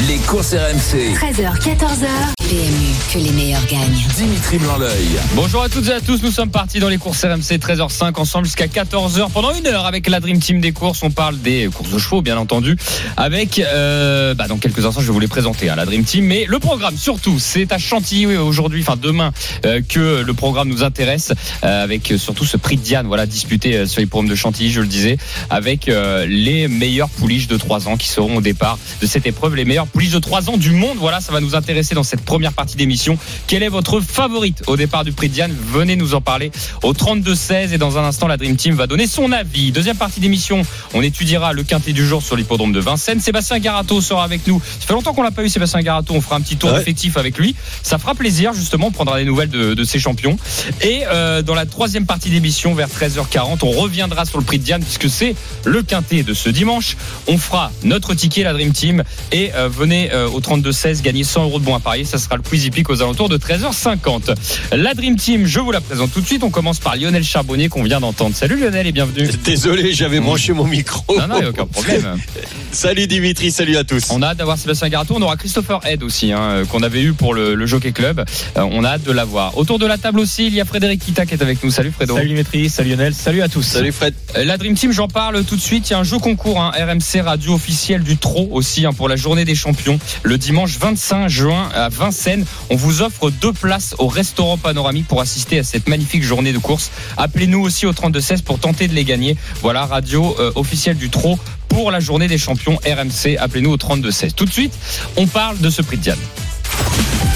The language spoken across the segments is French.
Les courses RMC. 13h, 14h. PMU, que les meilleurs gagnent. Dimitri blanc Bonjour à toutes et à tous, nous sommes partis dans les courses RMC 13h05 ensemble jusqu'à 14h pendant une heure avec la Dream Team des courses. On parle des courses de chevaux bien entendu avec euh, bah, dans quelques instants je vais vous les présenter hein, la Dream Team mais le programme surtout c'est à Chantilly aujourd'hui enfin demain euh, que le programme nous intéresse euh, avec surtout ce prix de Diane voilà disputé euh, sur les programmes de Chantilly je le disais avec euh, les meilleurs pouliches de 3 ans qui seront au départ de cette épreuve les meilleurs pouliches de 3 ans du monde voilà ça va nous intéresser dans cette première partie d'émission quelle est votre favorite au départ du prix de Diane? Venez nous en parler au 32-16 et dans un instant la Dream Team va donner son avis. Deuxième partie d'émission, on étudiera le quintet du jour sur l'hippodrome de Vincennes. Sébastien Garato sera avec nous. Ça fait longtemps qu'on l'a pas eu Sébastien Garato, on fera un petit tour Ouais. effectif avec lui. Ça fera plaisir justement, on prendra des nouvelles de, de ses champions. Et euh, dans la troisième partie d'émission vers 13h40, on reviendra sur le prix de Diane puisque c'est le quintet de ce dimanche. On fera notre ticket la Dream Team et euh, venez euh, au 32-16 gagner 100 euros de bons à parier. Ça sera le quiz hippique aux alentours de 13h50. La Dream Team, je vous la présente tout de suite. On commence par Lionel Charbonnier qu'on vient d'entendre. Salut Lionel et bienvenue. Désolé, j'avais branché mon micro. Non, non, y a aucun problème. Salut Dimitri, salut à tous. On a hâte d'avoir Sébastien Garato. On aura Christopher Head aussi, hein, euh, qu'on avait eu pour le, le Jockey Club. Euh, on a hâte de l'avoir. Autour de la table aussi, il y a Frédéric Kita qui est avec nous. Salut Fredo. Salut Dimitri, salut Lionel, salut à tous. Salut Fred. La Dream Team, j'en parle tout de suite. Il y a un jeu concours, hein, RMC Radio officiel du Trot aussi hein, pour la journée des Le dimanche 25 juin à Vincennes, on vous offre deux places au restaurant panoramique pour assister à cette magnifique journée de course. Appelez-nous aussi au 3216 pour tenter de les gagner. Voilà, radio euh, officielle du Trot pour la journée des champions RMC. Appelez-nous au 3216. Tout de suite, on parle de ce prix de Diane.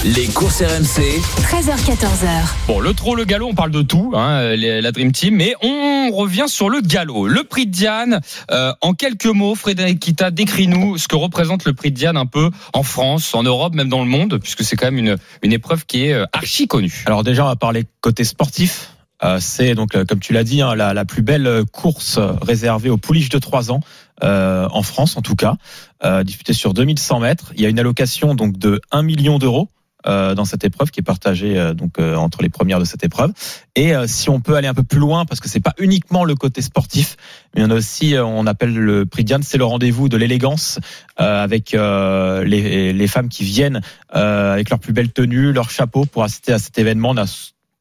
Les courses RMC. 13h, 14h. Bon, le trot, le galop, on parle de tout, hein, la Dream Team, mais on revient sur le galop. Le prix de Diane, euh, en quelques mots, Frédéric Kita, décris-nous ce que représente le prix de Diane un peu en France, en Europe, même dans le monde, puisque c'est quand même une, une épreuve qui est euh, archi connue. Alors déjà, on va parler côté sportif. Euh, c'est donc, euh, comme tu l'as dit, hein, la, la plus belle course réservée aux pouliches de 3 ans, euh, en France en tout cas, euh, disputée sur 2100 mètres. Il y a une allocation donc de 1 million d'euros. euh, dans cette épreuve qui est partagée euh, donc euh, entre les premières de cette épreuve et euh, si on peut aller un peu plus loin parce que c'est pas uniquement le côté sportif mais on a aussi euh, on appelle le prix Diane c'est le rendez-vous de l'élégance euh, avec les, les femmes qui viennent avec leur plus belle tenue, leur chapeau pour assister à cet événement. On a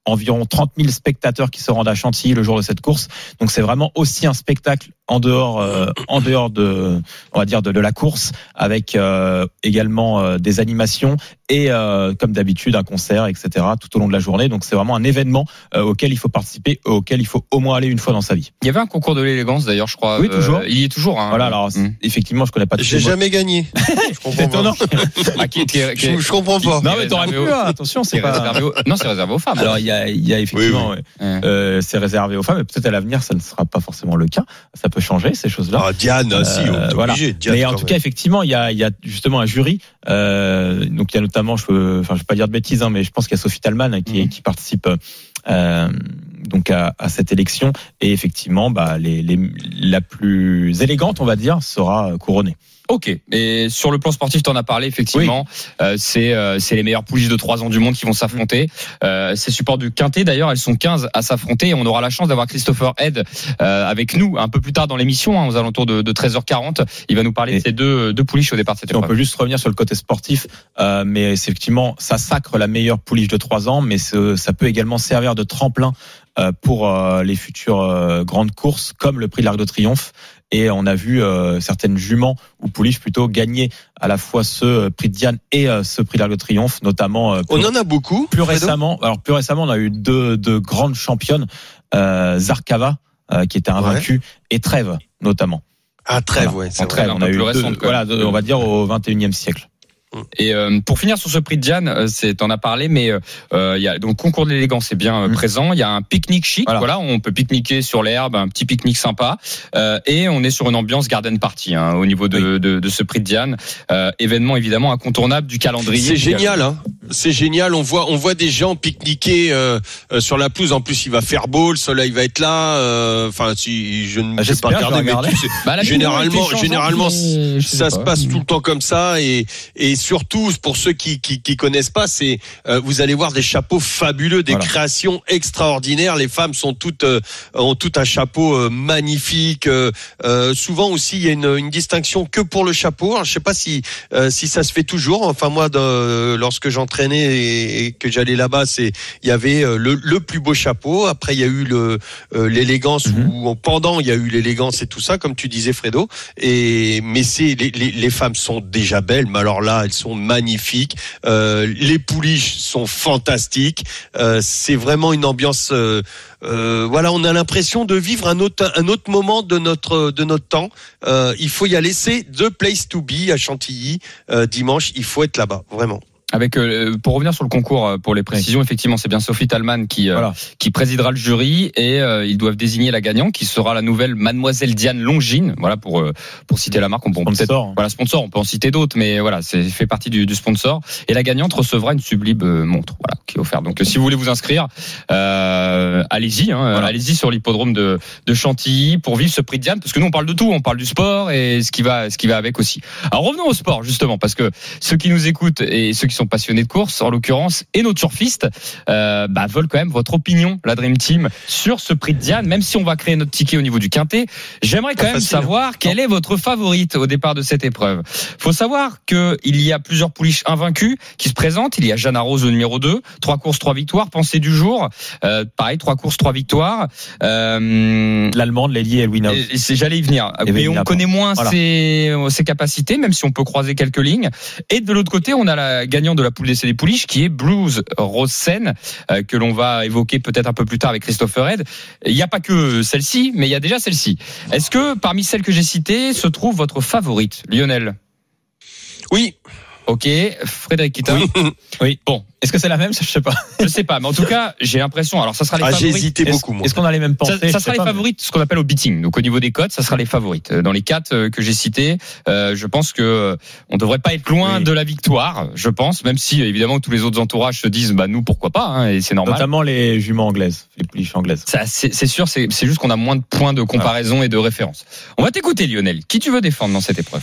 environ 30 000 spectateurs qui se rendent à Chantilly le jour de cette course. Donc c'est vraiment aussi un spectacle en dehors, euh, en dehors de, on va dire de, de la course, avec euh, également euh, des animations et euh, comme d'habitude un concert, etc. tout au long de la journée. Donc c'est vraiment un événement euh, auquel il faut participer, auquel il faut au moins aller une fois dans sa vie. Il y avait un concours de l'élégance d'ailleurs, je crois. Oui, toujours. il y est toujours. Hein. Voilà. Alors Mm. effectivement, je connais pas. tous J'ai jamais gagné. Je comprends C'est pas. étonnant. Ah, qui- qui- qui- Je, je comprends pas. Non mais t'aurais pu. hein, Attention, c'est pas. réservé aux- Non, c'est réservé aux femmes. Alors il y a, il y a effectivement, Oui, ouais. Ouais. Euh, c'est réservé aux femmes, et peut-être à l'avenir ça ne sera pas forcément le cas. Ça peut changer ces choses-là. Ah, Diane, si, on Euh, est voilà. obligé. Diane, Mais en tout cas, effectivement, il y a, il y a justement un jury. Euh, donc il y a notamment, je enfin, je vais pas dire de bêtises, hein, mais je pense qu'il y a Sophie Talman hein, qui, Mhm. qui participe euh, donc à, à cette élection. Et effectivement, bah, les, les, la plus élégante, on va dire, sera couronnée. Ok. Et sur le plan sportif, tu en as parlé effectivement. Euh, c'est euh, c'est les meilleures pouliches de 3 ans du monde qui vont s'affronter. Euh, ces supports du quintet d'ailleurs, elles sont 15 à s'affronter. Et on aura la chance d'avoir Christopher Head euh, avec nous un peu plus tard dans l'émission, hein, aux alentours de, de 13h40. Il va nous parler Et- de ces deux deux pouliches au départ de cette Et on peut juste revenir sur le côté sportif, euh, mais c'est effectivement, ça sacre la meilleure pouliche de 3 ans, mais ça peut également servir de tremplin euh, pour euh, les futures euh, grandes courses, comme le prix de l'Arc de Triomphe. Et on a vu euh, certaines juments ou pouliches plutôt gagner à la fois ce euh, prix de Diane et euh, ce prix de l'Arc de Triomphe, notamment euh, On en a beaucoup. plus Fredo récemment. Alors plus récemment, on a eu deux, deux grandes championnes, euh, Zarkava euh, qui était invaincue et Trèves notamment. Ah, trêve, Voilà. ouais. Trèves, on a eu plus deux- voilà, deux- on va dire au 21e siècle. Et euh, pour finir sur ce prix de Diane, euh, c'est t'en as parlé, mais euh, euh, il y a donc concours de l'élégance, c'est bien euh, Mm. présent. Il y a un pique-nique chic, voilà. Voilà. on peut pique-niquer sur l'herbe, un petit pique-nique sympa, Euh, et on est sur une ambiance garden party hein, au niveau de, de, de ce prix de Diane. Euh, événement évidemment incontournable du calendrier. C'est génial, hein. c'est génial. On voit, on voit des gens pique-niquer euh, euh, sur la pelouse. En plus, il va faire beau, le soleil va être là. euh, Enfin, si je ne Ah, sais pas je vais regarder, mais tu sais, Bah, généralement, changeante, généralement, ça se pas. passe tout le temps comme ça et et surtout pour ceux qui qui, qui connaissent pas, c'est euh, vous allez voir des chapeaux fabuleux, des Voilà. créations extraordinaires. Les femmes sont toutes euh, ont tout un chapeau euh, magnifique. Euh, euh, souvent aussi, il y a une, une distinction que pour le chapeau. Alors, je sais pas si euh, si ça se fait toujours. Enfin moi, de- lorsque j'entraînais et, et que j'allais là-bas, c'est il y avait le, le plus beau chapeau. Après, il y a eu le euh, l'élégance Mhm. ou pendant, il y a eu l'élégance et tout ça, comme tu disais, Fredo. Et mais c'est les, les, les femmes sont déjà belles, mais alors là, elles sont magnifiques. Euh, les pouliches sont fantastiques. Euh, c'est vraiment une ambiance. euh, voilà, on a l'impression de vivre un autre moment de notre de notre temps. Il faut y aller. C'est the place to be à Chantilly dimanche. Il faut être là-bas, vraiment. Avec euh, pour revenir sur le concours euh, pour les précisions, effectivement, c'est bien Sophie Talman qui euh, qui présidera le jury et euh, ils doivent désigner la gagnante qui sera la nouvelle Mademoiselle Diane Longine. Voilà pour euh, pour citer la marque, on peut peut-être voilà sponsor, on peut en citer d'autres, mais voilà, c'est fait partie du, du sponsor. Et la gagnante recevra une sublime montre, voilà, qui est offerte. Donc, si vous voulez vous inscrire, euh, allez-y, hein, Voilà. allez-y sur l'hippodrome de, de Chantilly pour vivre ce prix de Diane, parce que nous on parle de tout, on parle du sport et ce qui va, ce qui va avec aussi. Alors revenons au sport justement, parce que ceux qui nous écoutent et ceux qui sont passionnés de course, en l'occurrence, et nos turfistes, euh, bah, veulent quand même votre opinion, la Dream Team, sur ce prix de Diane, même si on va créer notre ticket au niveau du quintet. J'aimerais quand même facile, hein. savoir quelle est votre favorite au départ de cette épreuve. Faut savoir que il y a plusieurs pouliches invaincues qui se présentent. Il y a Jeanne Rose au numéro 2, trois courses, trois victoires. Pensée du jour, euh, pareil, trois courses, trois victoires. Euh, L'allemande, et Elwina. J'allais y venir. Et Mais Vélina, on connaît moins Voilà. ses, ses capacités, même si on peut croiser quelques lignes. Et de l'autre côté, on a la gagnante de la poule d'essai des pouliches, qui est Blues Rosen, euh, que l'on va évoquer peut-être un peu plus tard avec Christopher Red. Il n'y a pas que celle-ci, mais il y a déjà celle-ci. Est-ce que parmi celles que j'ai citées se trouve votre favorite, Lionel? Oui, Ok, Frédéric Kita. Oui. Bon, Est-ce que c'est la même? Je sais pas. je sais pas, mais en tout cas, j'ai l'impression. Alors, ça sera les ah, j'ai favorites. hésité Est-ce beaucoup est-ce qu'on a les mêmes pensées Ça, sera les pas, mais- favorites, ce qu'on appelle au beating. Donc au niveau des cotes, ça sera les favorites. Dans les quatre euh, que j'ai cités, euh, je pense que euh, on devrait pas être loin Oui. de la victoire. Je pense, même si évidemment tous les autres entourages se disent, bah nous pourquoi pas, hein, et c'est normal. Notamment les juments anglaises, les pouliches anglaises. Ça, C'est sûr, c'est c'est juste qu'on a moins de points de comparaison et de référence. On va t'écouter, Lionel. Qui tu veux défendre dans cette épreuve?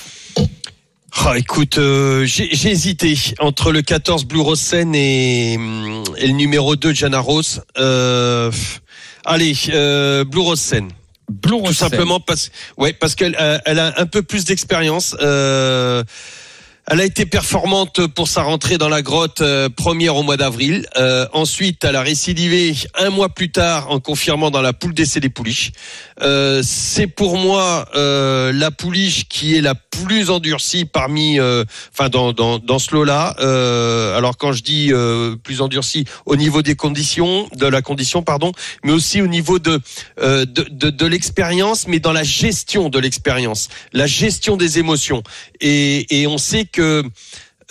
Ah, écoute, euh, j'ai hésité entre le 14 Blue Rosen et, hum, et le numéro 2 Jana Rose. Euh, allez, euh, Blue Rosen. Blue Tout Rosen. simplement parce, ouais, parce qu'elle euh, elle a un peu plus d'expérience. Euh, elle a été performante pour sa rentrée dans la grotte euh, première au mois d'avril. Euh, ensuite, elle a récidivé un mois plus tard en confirmant dans la poule d'essai des pouliches. Euh, c'est pour moi euh, la pouliche qui est la plus endurcie parmi, euh, enfin dans dans dans ce lot-là. Alors quand je dis plus endurcie au niveau des conditions, de la condition, pardon, mais aussi au niveau de de, de, de l'expérience, mais dans la gestion de l'expérience, la gestion des émotions. Et, et on sait que que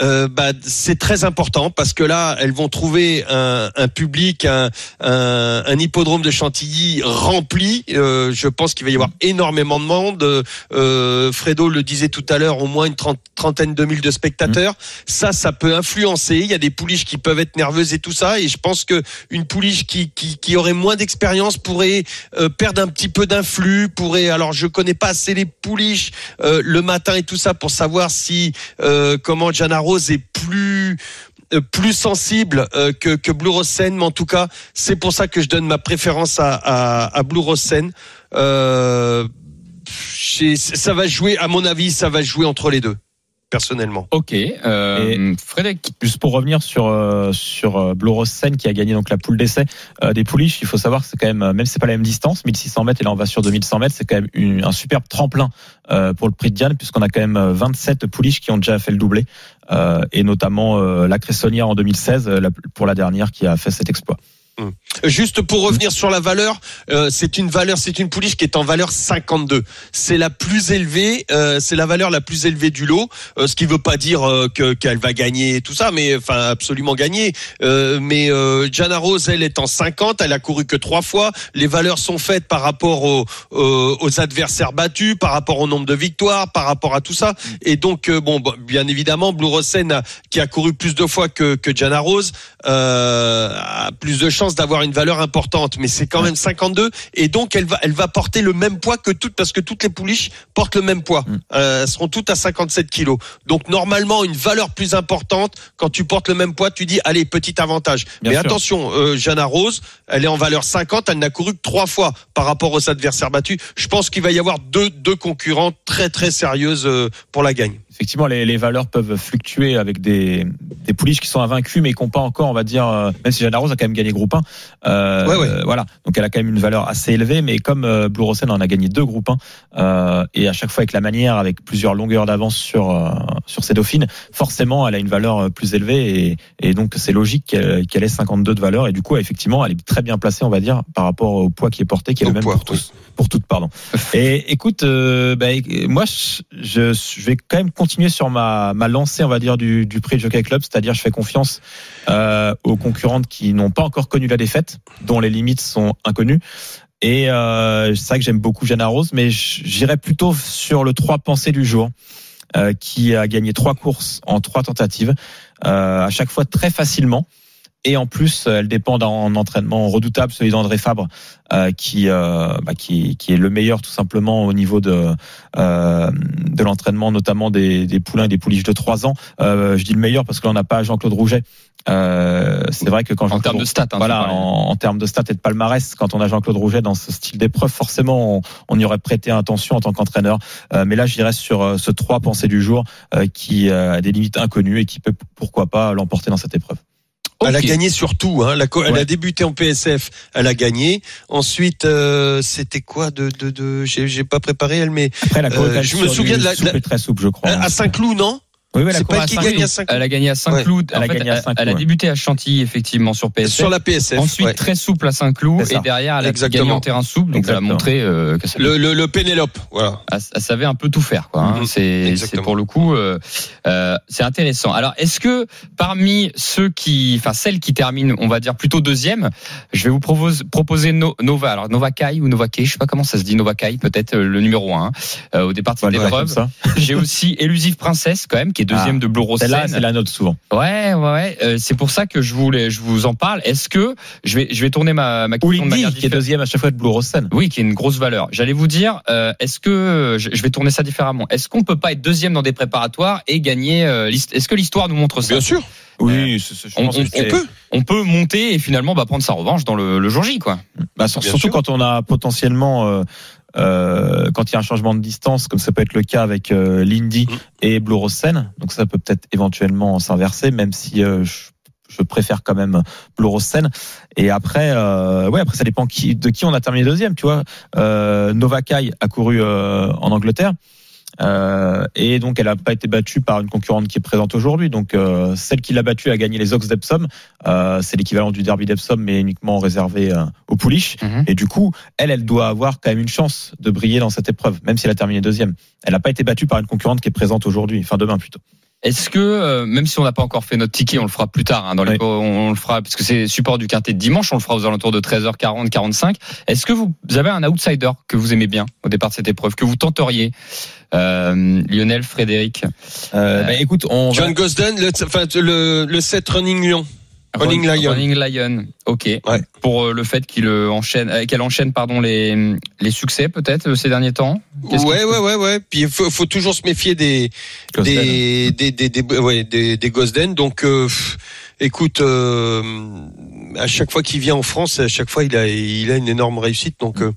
euh, bah, c'est très important parce que là, elles vont trouver un, un public, un, un, un hippodrome de Chantilly rempli. Euh, je pense qu'il va y avoir énormément de monde. Euh, Fredo le disait tout à l'heure, au moins une trentaine de mille de spectateurs. Ça, ça peut influencer. Il y a des pouliches qui peuvent être nerveuses et tout ça. Et je pense que une pouliche qui, qui, qui aurait moins d'expérience pourrait euh, perdre un petit peu d'influx. Pourrait, alors je connais pas assez les pouliches euh, le matin et tout ça pour savoir si euh, comment Jana Rose est plus euh, plus sensible euh, que, que Blue Rosen, mais en tout cas, c'est pour ça que je donne ma préférence à, à, à Blue Rosen. Euh, ça va jouer, à mon avis, ça va jouer entre les deux, personnellement. Ok. Euh, Frédéric. Juste pour revenir sur euh, sur euh, Blue Rose Sen qui a gagné donc la poule d'essai euh, des pouliches, il faut savoir que c'est quand même même si c'est pas la même distance, 1600 mètres et là on va sur 2100 mètres, c'est quand même une- un superbe tremplin euh, pour le prix de Diane puisqu'on a quand même euh, 27 pouliches qui ont déjà fait le doublé et notamment euh, la Cressonnière en 2016 euh, pour la dernière qui a fait cet exploit. Juste pour revenir sur la valeur, euh, c'est une valeur, c'est une pouliche qui est en valeur 52. C'est la plus élevée, euh, c'est la valeur la plus élevée du lot. euh, ce qui veut pas dire euh, que qu'elle va gagner tout ça, mais enfin absolument gagner. Euh, mais euh, Jana Rose, elle est en 50, elle a couru que trois fois. Les valeurs sont faites par rapport aux, aux, adversaires battus, par rapport au nombre de victoires, par rapport à tout ça. Et donc euh, bon, bien évidemment, Blue Rosen qui a couru plus de fois que que Jana Rose euh, a plus de chances d'avoir une valeur importante, mais c'est quand même 52 et donc elle va elle va porter le même poids que toutes parce que toutes les pouliches portent le même poids. Mm. Euh, elles seront toutes à 57 kilos. Donc normalement une valeur plus importante quand tu portes le même poids, tu dis allez petit avantage. Bien mais sûr. attention, euh, Jana Rose, elle est en valeur 50, elle n'a couru que trois fois par rapport aux adversaires battus. Je pense qu'il va y avoir deux deux concurrents très très sérieuses euh, pour la gagne. Effectivement, les, les valeurs peuvent fluctuer avec des, des pouliches qui sont invaincus, mais qui n'ont pas encore, on va dire, euh, même si Jeanne Rose a quand même gagné groupe 1. Euh, Ouais, ouais. voilà. Donc elle a quand même une valeur assez élevée, mais comme euh, Blue Rosen en a gagné deux groupes 1, euh, et à chaque fois avec la manière, avec plusieurs longueurs d'avance sur, euh, sur ses dauphines, forcément, elle a une valeur euh, plus élevée, et, et donc c'est logique qu'elle qu'elle ait 52 de valeur, et du coup, effectivement, elle est très bien placée, on va dire, par rapport au poids qui est porté, qui est Au le même poids, pour tous. Pour toutes, pardon. Et écoute, euh, bah, moi, je, je vais quand même continuer sur ma, ma lancée, on va dire, du, du prix Jockey Club, c'est-à-dire je fais confiance euh, aux concurrentes qui n'ont pas encore connu la défaite, dont les limites sont inconnues. Et euh, c'est vrai que j'aime beaucoup Jana Rose, mais j'irai plutôt sur le 3 pensées du jour, euh, qui a gagné trois courses en trois tentatives, à chaque fois très facilement. Et en plus, elle dépend d'un entraînement redoutable, celui d'André Fabre, euh, qui, euh, bah, qui, qui est le meilleur tout simplement au niveau de, euh, de l'entraînement, notamment des, des poulains et des pouliches de 3 ans. Euh, je dis le meilleur parce que l'on n'a pas Jean-Claude Rouget. Euh, c'est vrai que quand En termes de stats, hein, voilà, en, en termes de stats et de palmarès, quand on a Jean-Claude Rouget dans ce style d'épreuve, forcément, on, on y aurait prêté attention en tant qu'entraîneur. Euh, mais là, j'irais sur euh, ce 3 pensées du jour euh, qui euh, a des limites inconnues et qui peut, pourquoi pas, l'emporter dans cette épreuve. Elle a gagné sur tout. Hein. La co- Elle Ouais. a débuté en PSF, elle a gagné. Ensuite, euh, c'était quoi de de, de j'ai pas préparé elle, mais Après, la Euh, je me souviens de la- souple la- très souple, je crois. à Saint-Cloud, non? Oui, c'est cour pas elle qui gagne à Saint-Cloud. Elle a gagné à Saint-Cloud. Elle En a fait, gagné à elle- Saint-Cloud, Elle a ouais. débuté à Chantilly, effectivement, sur PSF. Sur la PSF. Ensuite, ouais. très souple à Saint-Cloud. Et derrière, elle a Exactement. gagné en terrain souple. Donc, elle a montré euh, que ça Le, le, le Pénélope, voilà. elle, elle savait un peu tout faire quoi. hein. Mhm. C'est pour le coup euh, euh, c'est intéressant. Alors est-ce que parmi ceux qui enfin celles qui terminent on va dire plutôt deuxième, je vais vous propose, proposer No- Nova alors Nova Kai ou Nova Kai, je sais pas comment ça se dit Nova Kai peut-être le numéro 1 au départ de On va cette le dire comme épreuve. ça. J'ai aussi Elusive Princess quand même qui est deuxième Ah, de Blue Rose Celle-là, c'est la note souvent. Ouais, ouais, ouais. Euh, c'est pour ça que je voulais, je vous en parle. Est-ce que je vais, je vais tourner ma, ma Ou question de manière qui est deuxième à chaque fois de Blue Rose Sen. Oui, qui est une grosse valeur. J'allais vous dire, euh, est-ce que je je vais tourner ça différemment Est-ce qu'on peut pas être deuxième dans des préparatoires et gagner euh, Est-ce que l'histoire nous montre ça? Bien sûr, Oui, c'est- c'est- je on- pense on- que on c'est- peut. On peut monter et finalement bah, prendre sa revanche dans le, le jour J, quoi. Bah, surtout sûr. quand on a potentiellement, euh, quand il y a un changement de distance, comme ça peut être le cas avec euh, Lindy Mm. et Blue Rose Sen. Donc ça peut peut-être éventuellement s'inverser, même si euh, je, je préfère quand même Blue Rose Sen. Et après, euh, ouais, après ça dépend qui, de qui on a terminé deuxième. Tu vois, euh, Nova Kai a couru euh, en Angleterre. Euh, et donc elle n'a pas été battue par une concurrente qui est présente aujourd'hui. Donc euh, celle qui l'a battue a gagné les Ox d'Epsom. Euh, c'est l'équivalent du Derby d'Epsom, mais uniquement réservé euh, aux pouliches. Mhm. Et du coup, elle, elle doit avoir quand même une chance de briller dans cette épreuve, même si elle a terminé deuxième. Elle n'a pas été battue par une concurrente qui est présente aujourd'hui, enfin demain plutôt. Est-ce que, euh, même si on n'a pas encore fait notre ticket, on le fera plus tard, hein, dans les, Oui. on, on le fera, parce que c'est support du quintet de dimanche, on le fera aux alentours de 13h40, 45. Est-ce que vous avez un outsider que vous aimez bien au départ de cette épreuve, que vous tenteriez euh, Lionel, Frédéric? Euh, bah, écoute, on va- John Gosden, le, enfin, le, le 7 Running Lion. Running Lion. Running Lion. Ok. Pour euh, le fait qu'il euh, enchaîne, euh, qu'elle enchaîne, pardon, les les succès peut-être euh, ces derniers temps? Ouais, que- ouais, ouais, ouais. Puis il faut, faut toujours se méfier des Gosden. des des des, des, ouais, des, des Gosden. Donc, euh, écoute, euh, à chaque fois qu'il vient en France, à chaque fois il a il a une énorme réussite. Donc, euh,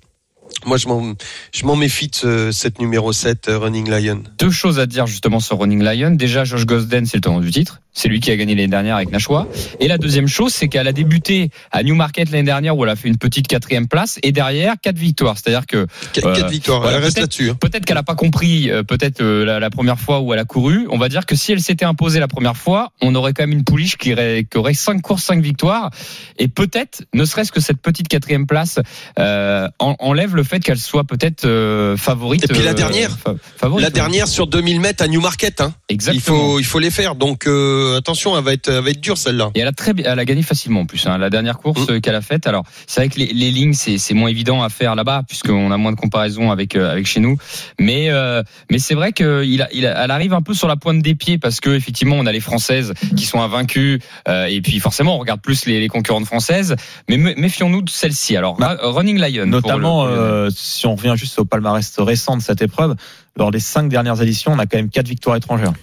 Moi, je m'en, je m'en méfie de ce- cette numéro 7, euh, Running Lion. Deux choses à dire justement sur Running Lion. Déjà, Josh Gosden, c'est le tenant du titre. C'est lui qui a gagné l'année dernière avec Nashua. Et la deuxième chose, c'est qu'elle a débuté à Newmarket l'année dernière où elle a fait une petite quatrième place et derrière quatre victoires. C'est-à-dire que Qu-. Quatre victoires. Voilà, Elle reste là-dessus. hein. peut-être qu'elle a pas compris, euh, peut-être euh, la, la première fois où elle a couru. On va dire que si elle s'était imposée la première fois, on aurait quand même une pouliche qui aurait, qui aurait cinq courses, cinq victoires. Et peut-être, ne serait-ce que cette petite quatrième place euh, en- enlève le fait qu'elle soit peut-être euh, favorite. Et puis la euh, dernière. fa- favorite, La ouais. dernière sur 2000 mètres à Newmarket. Hein. Il Exactement. faut, il faut les faire. Donc euh, attention, elle va être, elle va être dure celle-là. Et elle a très bien, elle a gagné facilement en plus. Hein, la dernière course Mm. qu'elle a faite. Alors c'est vrai que les, les lignes c'est c'est moins évident à faire là-bas puisqu'on a moins de comparaison avec euh, avec chez nous. Mais euh, mais c'est vrai que il a, il a- elle arrive un peu sur la pointe des pieds parce que effectivement on a les françaises qui sont invaincues euh, et puis forcément on regarde plus les, les concurrentes françaises. Mais méfions-nous de celle-ci. Alors Bah, Running Lion. pour Notamment, le- pour le- euh, si on revient juste au palmarès récent de cette épreuve, lors des cinq dernières éditions, on a quand même quatre victoires étrangères.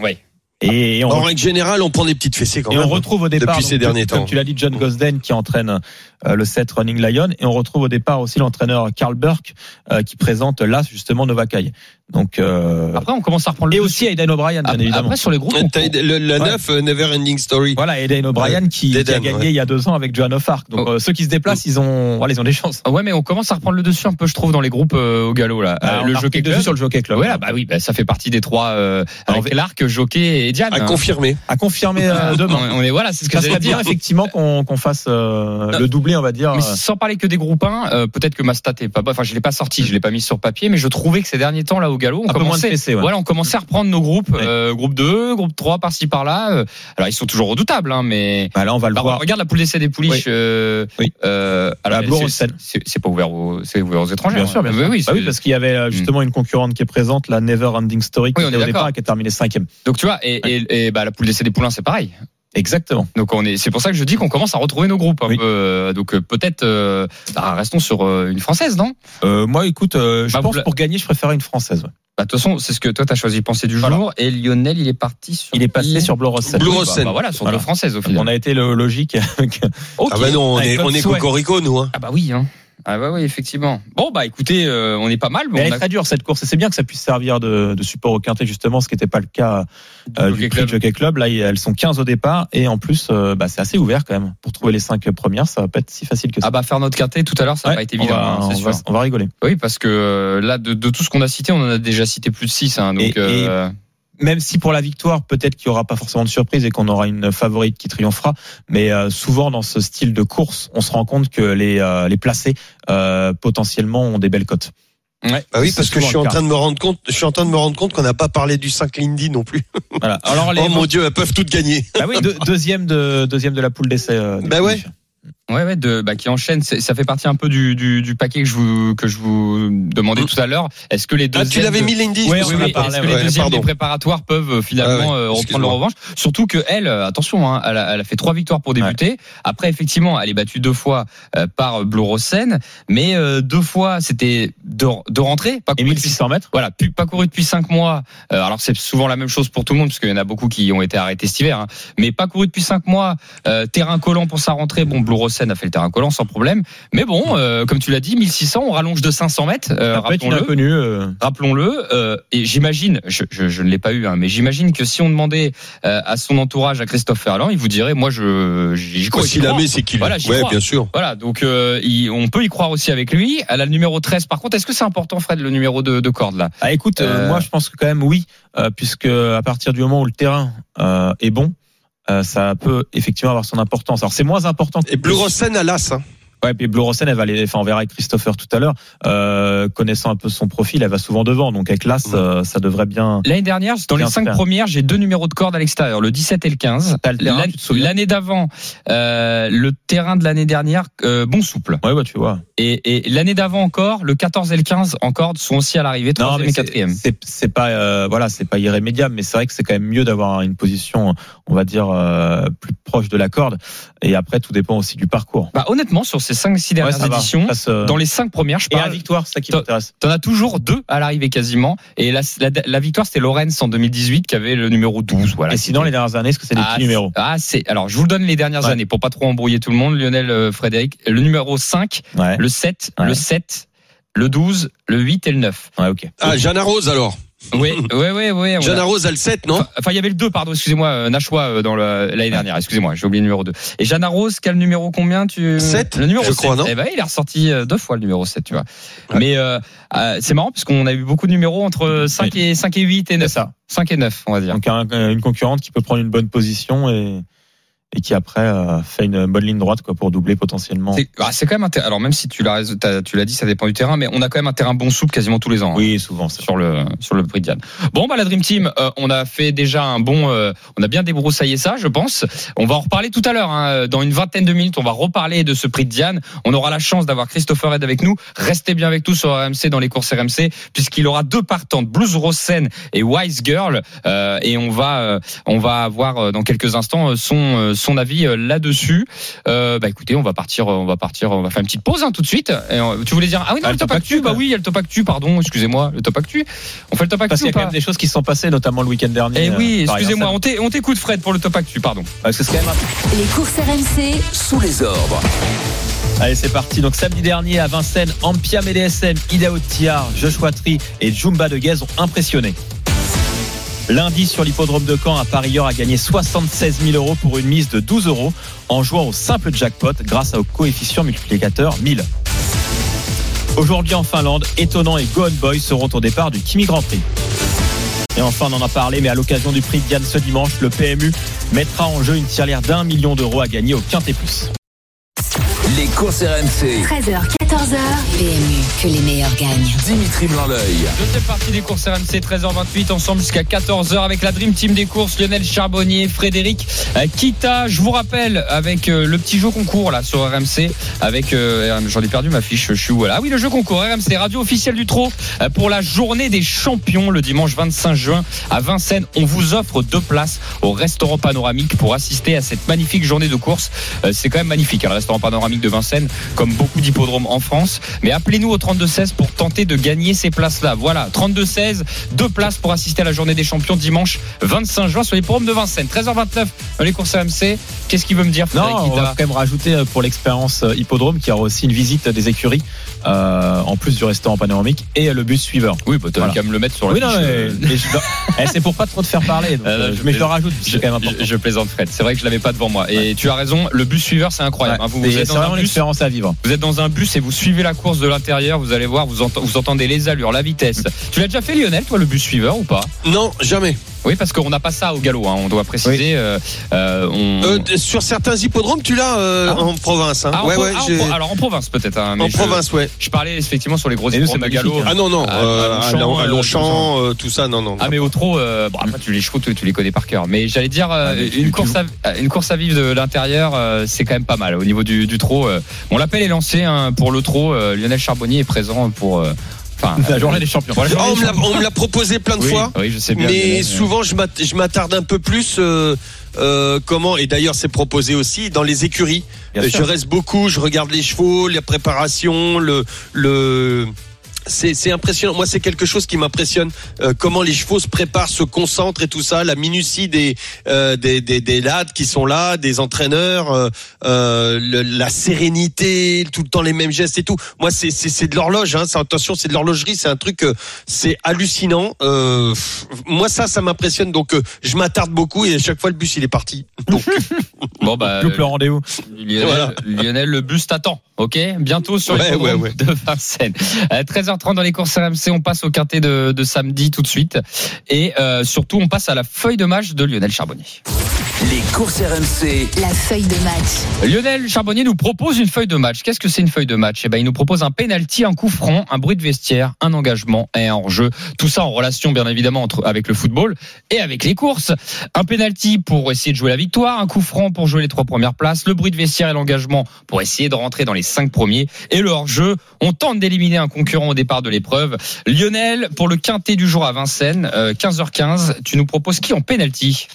Oui. Et, et on, En règle générale, on prend des petites fessées quand et même. on retrouve au départ, Depuis ces donc, derniers comme temps. tu l'as dit, John Gosden qui entraîne euh, le 7 Running Lion, et on retrouve au départ aussi l'entraîneur Carl Burke euh, qui présente là justement Novakai. Donc euh, Après on commence à reprendre le et aussi Aiden O'Brien, bien Après, évidemment. après, sur les groupes. Euh, Le, la Ouais. 9, euh, Never Ending Story. Voilà, Aiden O'Brien qui, qui a gagné ouais. il y a deux ans avec Johan O'Fark. Donc Oh. euh, ceux qui se déplacent, ils ont, voilà, ils ont des chances. Ouais, mais on commence à reprendre le dessus un peu, je trouve, dans les groupes euh, au galop là. Ah, Euh, on le jockey dessus sur le Jockey Club. Voilà, bah oui, bah, ça fait partie des trois euh, Alors, avec Clark, Jockey et Diane. À hein. confirmer. À confirmer euh, demain. On, est voilà, c'est ce que Ça j'allais dire. effectivement qu'on qu'on fasse euh, le doublé, on va dire. Mais euh, sans parler que des groupes 1, euh, peut-être que ma stat est pas bonne. Enfin, je l'ai pas sorti, je l'ai pas mis sur papier, mais je trouvais que ces derniers temps là au galop, on Un commençait, ouais. voilà, on commençait à reprendre nos groupes, Ouais. euh, groupe 2, groupe 3, par-ci par-là. alors ils sont toujours redoutables, hein, mais bah, là, on va le Bah, voir. regarde la poule d'essai des pouliches. Oui. Euh, Oui. euh, alors, La c'est- pas ouvert aux, c'est ouvert aux étrangers. Bien sûr, bien hein. sûr. Oui, Bah parce qu'il y avait euh, justement une concurrente qui est présente, la Never Ending Story, qui était au départ qui est terminée cinquième. Donc tu vois, et, et, et, bah, la poule d'essai des poulains, c'est pareil. Exactement. Donc on est, c'est pour ça que je dis qu'on commence à retrouver nos groupes. un Oui. peu. Euh, Donc euh, peut-être, euh, bah, restons sur euh, une française, non? Euh, moi, écoute, euh, je Bah, pense pour gagner, je préférais une française. ouais. Bah, De toute façon, c'est ce que toi t'as choisi pensée du Voilà. jour. Et Lionel, il est parti sur. Il est passé sur Blue Rossel. Blue Bah, Rossel. bah, voilà, sur Voilà. deux françaises au final. On a été le logique. avec-. Ah bah non, on Avec est, on est cocorico, nous. Hein. Ah bah oui, hein. Ah bah oui, effectivement. Bon bah écoutez, euh, on est pas mal. mais Mais elle on est très dure cette course et c'est bien que ça puisse servir de, de support au quintet justement, ce qui n'était pas le cas euh, Jockey du Club. Jockey Club. Là, elles sont 15 au départ et en plus, euh, bah, c'est assez ouvert quand même. Pour trouver les 5 premières, ça va pas être si facile que ça. Ah bah faire notre quintet tout à l'heure, ça va Ouais, pas être évident, on va, hein, on sûr. va- on va rigoler. Oui, parce que euh, là, de, de tout ce qu'on a cité, on en a déjà cité plus de 6. Hein, donc, Et- euh, Même si pour la victoire, peut-être qu'il y aura pas forcément de surprise et qu'on aura une favorite qui triomphera, mais euh, souvent dans ce style de course, on se rend compte que les, euh, les placés euh, potentiellement ont des belles cotes. Bah oui, parce que je suis en train de me rendre compte, je suis en train de me rendre compte qu'on n'a pas parlé du 5 Lindy non plus. Voilà. Alors les, Oh mon dieu, elles peuvent toutes gagner. bah oui, deux- deuxième de deuxième de la poule d'essai. euh, Bah ouais. Ouais, ouais, de, bah, qui enchaîne. Ça fait partie un peu du, du, du paquet que je vous que je vous demandais tout à l'heure. Est-ce que les Ah, deuxièmes tu l'avais mis Lindy Ouais, oui, parlé, est-ce que les deuxièmes des préparatoires peuvent euh, finalement Ah ouais, euh, reprendre leur revanche? Surtout que elle, euh, attention, hein, elle, a, elle a fait trois victoires pour débuter. Après, effectivement, elle est battue deux fois euh, par Blue Rosen, mais euh, deux fois c'était de, de rentrée, pas Et couru depuis 1600 mètres. voilà, pas couru depuis cinq mois. Euh, alors c'est souvent la même chose pour tout le monde, parce qu'il y en a beaucoup qui ont été arrêtés cet hiver. hein. Mais pas couru depuis cinq mois. euh, terrain collant pour sa rentrée. Bon, Blue Rosen a fait le terrain collant sans problème. Mais bon, euh, comme tu l'as dit, 1600, on rallonge de 500 mètres. Euh, rappelons-le. euh, Rappelons-le, euh, et j'imagine, je, je, je ne l'ai pas eu, hein, mais j'imagine que si on demandait euh, à son entourage, à Christophe Ferland, il vous dirait, moi, je, j'y crois. S'il la met, c'est qu'il. Voilà, j'y ouais, crois. bien sûr. Voilà, donc euh, il- on peut y croire aussi avec lui. Elle a le numéro 13. Par contre, est-ce que c'est important, Fred, le numéro de, de corde là? Ah, écoute, euh, Euh, moi je pense que quand même oui, euh, puisque à partir du moment où le terrain euh, est bon, ça peut effectivement avoir son importance. Alors c'est moins important. que Et Blue Rosen à l'as. Hein. Ouais, puis Blue Rosen, elle va aller, enfin on verra avec Christopher tout à l'heure. Euh, connaissant un peu son profil, elle va souvent devant, donc avec l'as, euh, ça devrait bien. L'année dernière, dans les cinq faire. premières, j'ai deux numéros de corde à l'extérieur, le 17 et le 15. T'as le terrain, L'année- d'avant, euh, le terrain de l'année dernière, euh, bon souple. Ouais, bah tu vois. Et, et l'année d'avant encore, le 14 et le 15 en corde sont aussi à l'arrivée, Non, troisième mais et c'est- quatrième. c'est c'est pas euh, voilà, c'est pas irrémédiable, mais c'est vrai que c'est quand même mieux d'avoir une position, on va dire, euh, plus proche de la corde. Et après, tout dépend aussi du parcours. Bah, honnêtement, sur ces ces 5-6 Ouais, dernières va. éditions, Ça dans les 5 premières, je Et la parle, victoire, c'est ça qui m'intéresse. T'en as toujours deux à l'arrivée quasiment. Et la, la, la victoire, c'était Lorenz en 2018 qui avait le numéro 12. Voilà. Et sinon, les dernières années, est-ce que c'est des ah, petits numéros Ah, c'est. Alors, je vous le donne les dernières Ouais. années pour pas trop embrouiller tout le monde. Lionel euh, Frédéric, le numéro 5, Ouais. le 7, Ouais. le 7, le 12, le 8 et le 9. Ouais, ok. Ah, Jeanne Rose alors. Oui, oui, oui, oui. Jeanne a- Rose a le 7, non Enfin, il y avait le 2, pardon, excusez-moi, euh, Nashua euh, dans l'année dernière, excusez-moi, j'ai oublié le numéro 2. Et Jeanne Rose, quel numéro combien tu Sept, Le numéro je 7. crois, non Eh ben, il est ressorti euh, deux fois le numéro 7, tu vois. Ouais. Mais euh, euh, c'est marrant parce qu'on a eu beaucoup de numéros entre 5 et 5 et 8 et 9. C'est ça. 5 et 9, on va dire. Donc un- une concurrente qui peut prendre une bonne position et, et qui après euh, fait une bonne ligne droite quoi pour doubler potentiellement. C'est ah, quand même un. Alors même si tu l'as tu l'as dit, ça dépend du terrain, mais on a quand même un terrain bon souple quasiment tous les ans. hein, Oui, souvent. Sur le sur le prix de Diane. Bon bah la Dream Team, euh, on a fait déjà un bon, euh, on a bien débroussaillé ça, je pense. On va en reparler tout à l'heure. Hein. Dans une vingtaine de minutes, on va reparler de ce prix de Diane. On aura la chance d'avoir Christopher Red avec nous. Restez bien avec nous sur RMC dans les courses RMC, puisqu'il aura deux partantes, Blues Rosen et Wise Girl, Euh, et on va on va avoir dans quelques instants son son avis euh, là-dessus. Euh, bah écoutez, on va partir, euh, on va partir, on va faire une petite pause hein, tout de suite. Et, tu voulais dire ah oui non Ah, le top actu, bah oui il y a le top actu, pardon, excusez-moi le top actu. On fait le top actu Parce qu'il y a quand même des choses qui se sont passées, notamment le week-end dernier. Eh oui, euh, excusez-moi, on t'é- on t'écoute Fred pour le top actu, pardon. Parce que c'est quand même un- Les courses RMC, Sous les ordres. Allez, c'est parti. Donc samedi dernier à Vincennes, Ampia MDSM, Idao Tiar, Joshua Tri et Jumba de Guez ont impressionné. Lundi sur l'hippodrome de Caen, un parieur a gagné 76 000 euros pour une mise de 12 euros en jouant au simple jackpot grâce au coefficient multiplicateur 1000. Aujourd'hui en Finlande, Étonnant et Gohan Boy seront au départ du Kimi Grand Prix. Et enfin, on en a parlé, mais à l'occasion du prix de Diane ce dimanche, le PMU mettra en jeu une tirelire d'un million d'euros à gagner au Quintet Plus. Les courses RMC. 13h, 14h. PMU, que les meilleurs gagnent. Dimitri Blanc-L'œil. Deuxième partie des courses RMC 13h28 ensemble jusqu'à 14h avec la Dream Team des courses Lionel Charbonnier, Frédéric euh, Kita. Je vous rappelle avec euh, le petit jeu concours là sur RMC avec euh, j'en ai perdu ma fiche, je suis où là Ah oui, le jeu concours RMC radio officielle du trot pour la journée des champions le dimanche 25 juin à Vincennes. On vous offre deux places au restaurant panoramique pour assister à cette magnifique journée de course. C'est quand même magnifique hein, le restaurant panoramique de Vincennes comme beaucoup d'hippodromes en France. Mais appelez-nous au 32-16 pour tenter de gagner ces places-là. Voilà, 32-16, deux places pour assister à la journée des champions dimanche 25 juin sur l'hippodrome de Vincennes. 13h29 dans les courses RMC. Qu'est-ce qu'il veut me dire Frédéric Non, on Kita va quand même rajouter euh, pour l'expérience euh, hippodrome qui aura aussi une visite des écuries euh, en plus du restaurant panoramique et le bus suiveur. Oui, bah, t'as Voilà. qu'à me le mettre sur la Oui, non, mais, euh, mais je dois- eh, c'est pour pas trop te faire parler. donc, Ah, euh, je mais je le plaisante. rajoute, Je, c'est quand même important. je- je plaisante Fred. C'est vrai que je l'avais pas devant moi. Et tu as raison, le bus suiveur c'est incroyable. Ouais, hein. Vous, c'est- vous êtes dans vraiment un une bus, expérience à vivre. vous êtes dans un bus et vous suivez la course de l'intérieur. Vous allez voir, vous, ent- vous entendez les allures, la vitesse. Tu l'as déjà fait Lionel, toi, le bus suiveur ou pas? Non, jamais. Oui, parce qu'on n'a pas ça au galop. Hein. On doit préciser. euh, euh, on... Euh, sur certains hippodromes, tu l'as euh, Ah. en province. Hein. Ah, en ouais, pro- ouais, ah, en j'ai- pro- alors en province peut-être. hein, en je- province, ouais. Je parlais effectivement sur les gros Et nous, hippodromes c'est de galop. magnifique, Ah non, non, À- euh, Longchamp, Lon- à Longchamp, tout ça, non, non. Ah mais au trot, euh, bon, après tu les chevaux, tu, tu les connais par cœur. Mais j'allais dire euh, Ah, mais une course à, une course à vivre de l'intérieur, euh, c'est quand même pas mal au niveau du, du trot. euh. Bon, l'appel est lancé hein, pour le trot. euh, Lionel Charbonnier est présent pour. Euh, Enfin, La journée des champions. Ah, journée on des me l'a- champions. on me l'a proposé plein de Oui, fois. oui, je sais bien. Mais souvent, je m'att- je m'attarde un peu plus. euh, euh, comment et d'ailleurs c'est proposé aussi dans les écuries. Bien Euh, sûr. je reste beaucoup, je regarde les chevaux, la préparation, le le c'est c'est impressionnant. Moi, c'est quelque chose qui m'impressionne. euh, comment les chevaux se préparent, se concentrent et tout ça. La minutie des euh, des, des des lads qui sont là, des entraîneurs, euh, euh, le- la sérénité, tout le temps les mêmes gestes et tout. Moi, c'est c'est c'est de l'horloge. Hein. C'est- Attention, c'est de l'horlogerie. C'est un truc, euh, c'est hallucinant. Euh, pff, moi, ça, ça m'impressionne. Donc, euh, je m'attarde beaucoup et à chaque fois, le bus il est parti. Donc, Bon bah Loupe le rendez-vous. Lionel, Voilà. Lionel, le bus t'attend. Ok, bientôt sur Ouais, les ouais, ouais. de Vincennes. Euh, 13h30 dans les courses RMC, on passe au quintet de, de samedi tout de suite, et euh, surtout on passe à la feuille de match de Lionel Charbonnier. Les courses RMC. La feuille de match. Lionel Charbonnier nous propose une feuille de match. Qu'est-ce que c'est une feuille de match? Eh ben, il nous propose un penalty, un coup franc, un bruit de vestiaire, un engagement et un hors-jeu. Tout ça en relation, bien évidemment, entre, avec le football et avec les courses. Un penalty pour essayer de jouer la victoire, un coup franc pour jouer les trois premières places, le bruit de vestiaire et l'engagement pour essayer de rentrer dans les cinq premiers, et le hors-jeu. On tente d'éliminer un concurrent au départ de l'épreuve. Lionel, pour le quintet du jour à Vincennes, euh, 15h15, tu nous proposes qui en penalty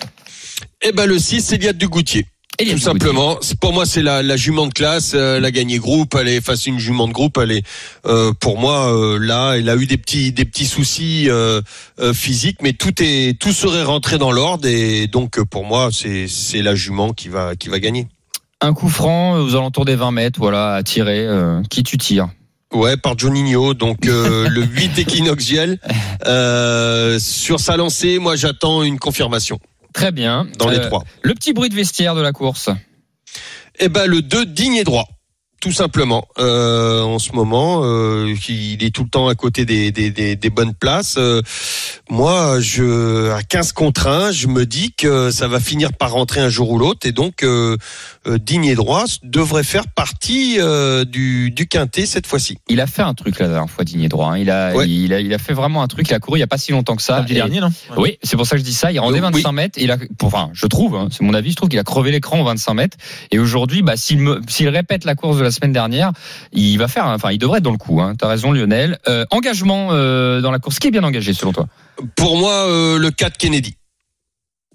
eh ben le 6, c'est Liad du Goutier. Eliane Tout Dugoutier. simplement. Pour moi, c'est la, la jument de classe. euh, Elle a gagné groupe. Elle est face à une jument de groupe. Elle est, euh, pour moi, euh, là, elle a eu des petits, des petits soucis euh, euh, physiques, mais tout est, tout serait rentré dans l'ordre. Et donc, euh, pour moi, c'est, c'est la jument qui va, qui va gagner. Un coup franc euh, aux alentours des 20 mètres, voilà, à tirer. euh, qui tu tires Ouais, par Juninho. Donc, euh, le 8 équinoxiel euh, sur sa lancée. Moi, j'attends une confirmation Très bien. dans les trois. Le petit bruit de vestiaire de la course. Eh ben le 2 digne et droit. Tout simplement, euh, en ce moment, euh, il est tout le temps à côté des, des, des, des bonnes places. Euh, moi, je à 15 contre 1, je me dis que ça va finir par rentrer un jour ou l'autre, et donc euh, euh, digne et droit devrait faire partie euh, du, du quintet cette fois-ci. Il a fait un truc la dernière fois, Digné Droit. hein. Il a, Ouais. il a, il a fait vraiment un truc. Il a couru il y a pas si longtemps que ça. Et- dernier, non? Oui, c'est pour ça que je dis ça. Il rendait Euh, 25 oui. mètres. Et il a, pour- enfin, je trouve, hein, c'est mon avis, je trouve qu'il a crevé l'écran aux 25 mètres. Et aujourd'hui, bah, s'il me, s'il répète la course de la semaine dernière, il va faire, enfin, il devrait être dans le coup. Hein. T'as raison, Lionel. Euh, engagement euh, dans la course. Qui est bien engagé selon toi? Pour moi, euh, le 4 Kennedy.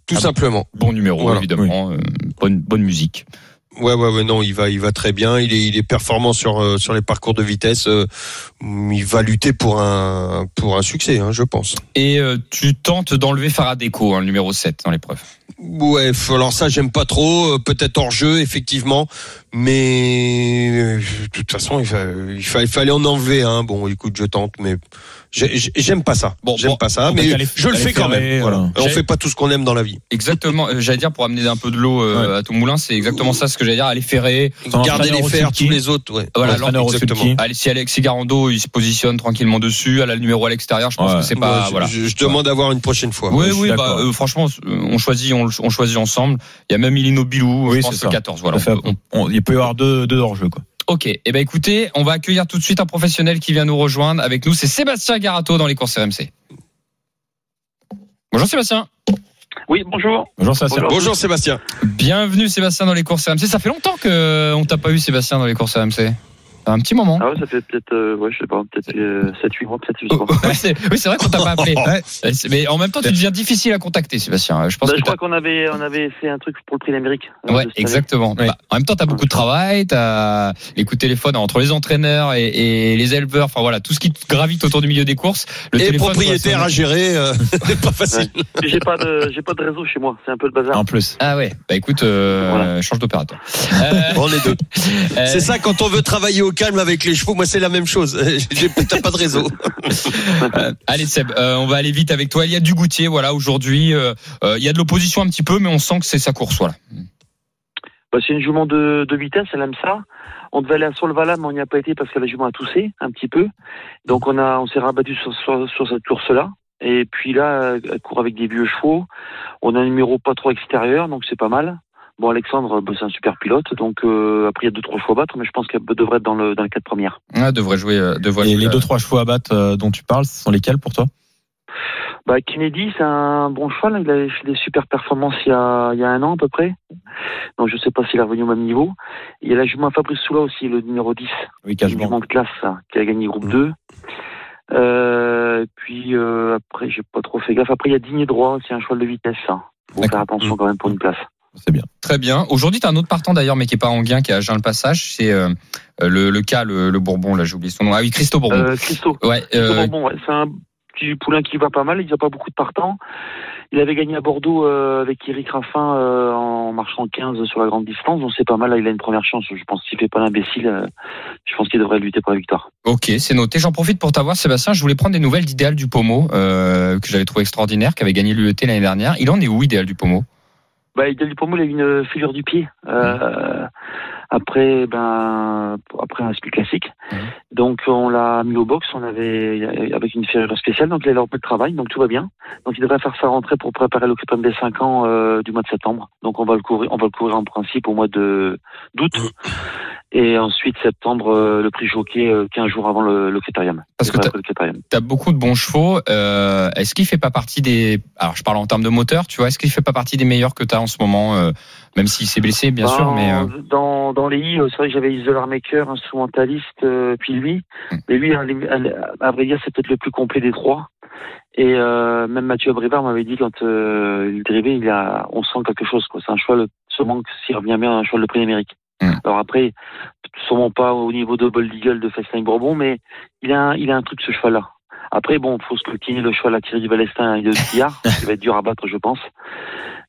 Tout Ah simplement. Bon numéro, Voilà, évidemment. euh, bonne, bonne musique. Ouais, ouais, ouais, non, il va, il va très bien. Il est, il est performant sur euh, sur les parcours de vitesse. euh, il va lutter pour un pour un succès, hein, je pense. Et euh, tu tentes d'enlever Faradeco, hein, le numéro 7 dans l'épreuve. Ouais, alors ça j'aime pas trop. Peut-être hors jeu, effectivement, mais de toute façon, il, fa- il, fa- il fallait en enlever. Hein. Bon, écoute, je tente, mais j'aime pas ça. Bon, j'aime bon, pas ça, mais je le fais quand même. Voilà. euh, On fait pas tout ce qu'on aime dans la vie. Exactement. euh, J'allais dire pour amener un peu de l'eau euh, à ton moulin, c'est exactement ça ce que j'allais dire. Aller ferrer. Garder les fers, tous les autres. Ouais. Voilà, alors, exactement. Allez, si Alexis Garando il se positionne tranquillement dessus, elle a le numéro à l'extérieur, je pense Ouais. que c'est pas Ouais, je- voilà. je, je demande à voir une prochaine fois. Oui, oui, bah, euh, franchement, on choisit, on, on choisit ensemble. Il y a même Ilino Bilou, Oui, je pense c'est le ça. 14. Voilà. On on- il peut y avoir deux, deux hors-jeu, quoi. Ok. Eh ben, écoutez, on va accueillir tout de suite un professionnel qui vient nous rejoindre avec nous. C'est Sébastien Garato dans les courses RMC. Bonjour Sébastien. Oui, bonjour. Bonjour, c'est Bonjour. Bonjour Sébastien. Bienvenue Sébastien dans les courses RMC. Ça fait longtemps que euh, on t'a pas eu Sébastien dans les courses RMC. Un petit moment. Ah ouais, ça fait peut-être, euh, ouais, je sais pas, peut-être euh, 7-8 mois, peut-être, je sais pas. Oui, c'est oui, c'est vrai qu'on t'a pas appelé. Ouais. Euh, Mais en même temps, tu deviens difficile à contacter, Sébastien. Je pense Bah, que je crois qu'on avait, on avait fait un truc pour le prix d'Amérique. euh, Ouais, exactement. Bah, en même temps, t'as beaucoup de travail, t'as les coups de téléphone entre les entraîneurs et, et les éleveurs. Enfin voilà, tout ce qui gravite autour du milieu des courses. Le Et propriétaire doit à gérer, euh, c'est pas facile. J'ai pas de, j'ai pas de réseau chez moi. C'est un peu le bazar. En plus. Ah ouais. Bah écoute, euh, Voilà. change d'opérateur. Euh, On est deux. euh, C'est ça quand on veut travailler au calme avec les chevaux. Moi, c'est la même chose. J'ai- T'as pas de réseau. euh, allez Seb, euh, on va aller vite avec toi. Il y a du Goutier, voilà. Aujourd'hui, euh, euh, il y a de l'opposition un petit peu, mais on sent que c'est sa course, voilà. Bah, c'est une jument de, de vitesse, elle aime ça. On devait aller à Solvala, mais on n'y a pas été parce que la jument a toussé un petit peu. Donc on a, on s'est rabattu sur, sur, sur cette course-là. Et puis là, elle court avec des vieux chevaux. On a un numéro pas trop extérieur, donc c'est pas mal. Bon, Alexandre, bah, c'est un super pilote, donc euh, après il y a deux trois chevaux à battre, mais je pense qu'elle devrait être dans le dans le quatre premières. Ah, devrait jouer, euh, devrait Et jouer, les euh, deux, trois chevaux à battre euh, dont tu parles, ce sont lesquels pour toi? Bah, Kennedy, c'est un bon cheval. Il avait fait des super performances il y a, il y a un an à peu près. Donc je sais pas s'il est revenu au même niveau. Il y a la jument Fabrice Soula aussi, le numéro 10. Oui, jument de classe, ça, qui a gagné groupe Mm. 2. Euh, puis euh, après, j'ai pas trop fait gaffe. Après, il y a Digné Droit, c'est un cheval de vitesse. Ça. Faut faire attention quand même pour une place. C'est bien. Très bien. Aujourd'hui, tu as un autre partant d'ailleurs, mais qui est pas en gain, qui est à le Passage. C'est euh, le, le cas, le, le Bourbon, là, j'ai oublié son nom. Ah oui, Christo Bourbon. Euh, Christo. ouais, Christo euh, Bourbon, ouais, c'est un petit poulain qui va pas mal. Il n'y a pas beaucoup de partants. Il avait gagné à Bordeaux euh, avec Eric Raffin euh, en marchant 15 sur la grande distance. Donc c'est pas mal. Là, il a une première chance. Je pense qu'il fait pas l'imbécile. euh, je pense qu'il devrait lutter pour la victoire. ok, c'est noté. J'en profite pour t'avoir, Sébastien. Je voulais prendre des nouvelles d'Idéal du Pomo, euh, que j'avais trouvé extraordinaire, qui avait gagné l'UET l'année dernière. Il en est où, Idéal du Pomo Bah, il a eu une fêlure du pied. Euh, après, ben, après un speed classique. Mhm. Donc, on l'a mis au box. On avait, avec une ferrure spéciale. Donc, il a leur peu de travail. Donc, tout va bien. Donc, il devrait faire sa rentrée pour préparer le Critérium des 5 ans, euh, du mois de septembre. Donc, on va le courir, on va le courir en principe au mois de, d'août. Et ensuite, septembre, euh, le prix jockey, euh, 15 jours avant le, le Critérium. Parce que Critérium. T'as beaucoup de bons chevaux. Euh, est-ce qu'il fait pas partie des. Alors, je parle en termes de moteur, tu vois. Est-ce qu'il fait pas partie des meilleurs que t'as en ce moment, euh, même s'il s'est blessé, bien sûr, mais. euh, dans, dans les I, euh, c'est vrai que j'avais Isolar Maker, instrumentaliste, euh, puis lui. Hmm. Mais lui, à, vrai dire, c'est peut-être le plus complet des trois. Et euh, même Mathieu Abrivard m'avait dit quand euh, il drivait, il a, on sent quelque chose. quoi. C'est un cheval sûrement que s'il revient bien un cheval de prix d'Amérique. Mm. Alors après, sûrement pas au niveau de Bold Eagle de Festin Bourbon, mais il a, un, il a un truc ce cheval-là. Après, bon, faut scrutiner le cheval à tirer du Valestin et de Sillard. Il va être dur à battre, je pense.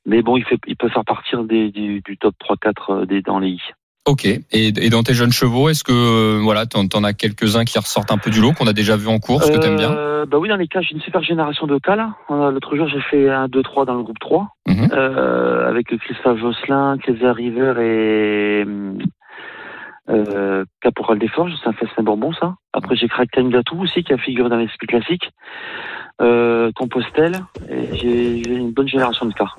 Mais bon, il, fait, il peut faire partir des, du, du top 3-4 euh, des, dans les I. Ok. Et, et dans tes jeunes chevaux, est-ce que euh, voilà, t'en, t'en as quelques-uns qui ressortent un peu du lot, qu'on a déjà vu en course, que t'aimes bien Euh, Bah oui, dans les cas, j'ai une super génération de cas là. Euh, L'autre jour, j'ai fait un 2-3 dans le groupe 3 Mhm. avec Christophe Josselin, Kaiser River et euh, Caporal des Forges. C'est un festin bonbon, ça. Après, j'ai Crack Time Gatou aussi qui a figuré dans les SP classiques. Euh, Compostelle. Et J'ai j'ai une bonne génération de cas.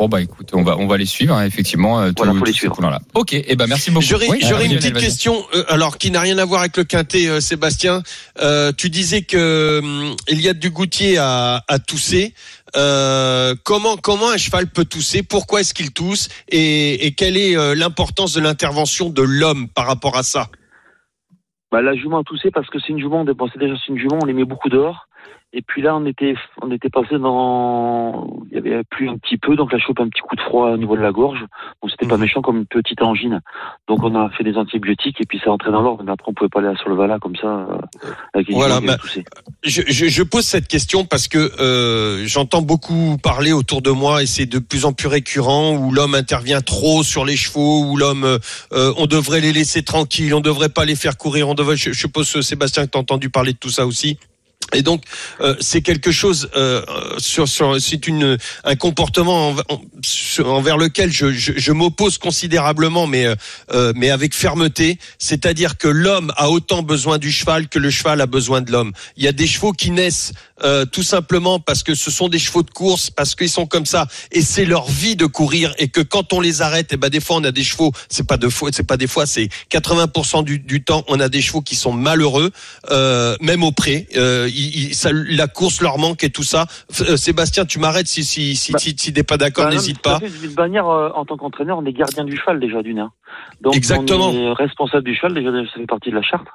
Bon bah écoute, on va on va les suivre hein, effectivement. euh, Voilà, tous- faut les suivre. poulains-là. Ok. Et ben merci beaucoup. J'aurais Oui, j'aurais une petite question, euh, alors qui n'a rien à voir avec le quintet, euh, Sébastien. Euh, tu disais que Eliade Dugoutier a, a toussé. Euh, comment comment un cheval peut tousser? Pourquoi est-ce qu'il tousse? Et, et quelle est euh, l'importance de l'intervention de l'homme par rapport à ça? Bah, la jument a toussé parce que c'est une jument, on dépensait déjà c'est une jument, on les met beaucoup dehors. Et puis là, on était, on était passé dans, il y avait plu un petit peu, donc la chope un petit coup de froid au niveau de la gorge. Donc c'était pas Mhm. méchant comme une petite angine. Donc on a fait des antibiotiques et puis ça rentrait dans l'ordre. Mais après, on pouvait pas aller sur le vala comme ça, euh, avec une Voilà, bah, je, je, je pose cette question parce que euh, j'entends beaucoup parler autour de moi et c'est de plus en plus récurrent où l'homme intervient trop sur les chevaux, où l'homme, euh, on devrait les laisser tranquilles, on devrait pas les faire courir, on devrait. Je, je suppose Sébastien que t'as entendu parler de tout ça aussi. Et donc euh, c'est quelque chose euh, sur, sur c'est une un comportement en- en- envers lequel je, je, je m'oppose considérablement, mais euh, euh, mais avec fermeté. C'est-à-dire que l'homme a autant besoin du cheval que le cheval a besoin de l'homme. Il y a des chevaux qui naissent euh, tout simplement parce que ce sont des chevaux de course, parce qu'ils sont comme ça, et c'est leur vie de courir, et que quand on les arrête, et ben des fois on a des chevaux, c'est pas deux fois, c'est pas des fois, c'est 80% du, du temps, on a des chevaux qui sont malheureux, euh, même au pré. Euh, ils- ils- ça, la course leur manque et tout ça. Euh, Sébastien, tu m'arrêtes si si si Bah, si, si t'es pas d'accord, Bah, n'hésite pas. De toute manière, euh, en tant qu'entraîneur, on est gardien du cheval déjà d'une. Hein. Donc Exactement. on est responsable du cheval, déjà ça fait partie de la charte.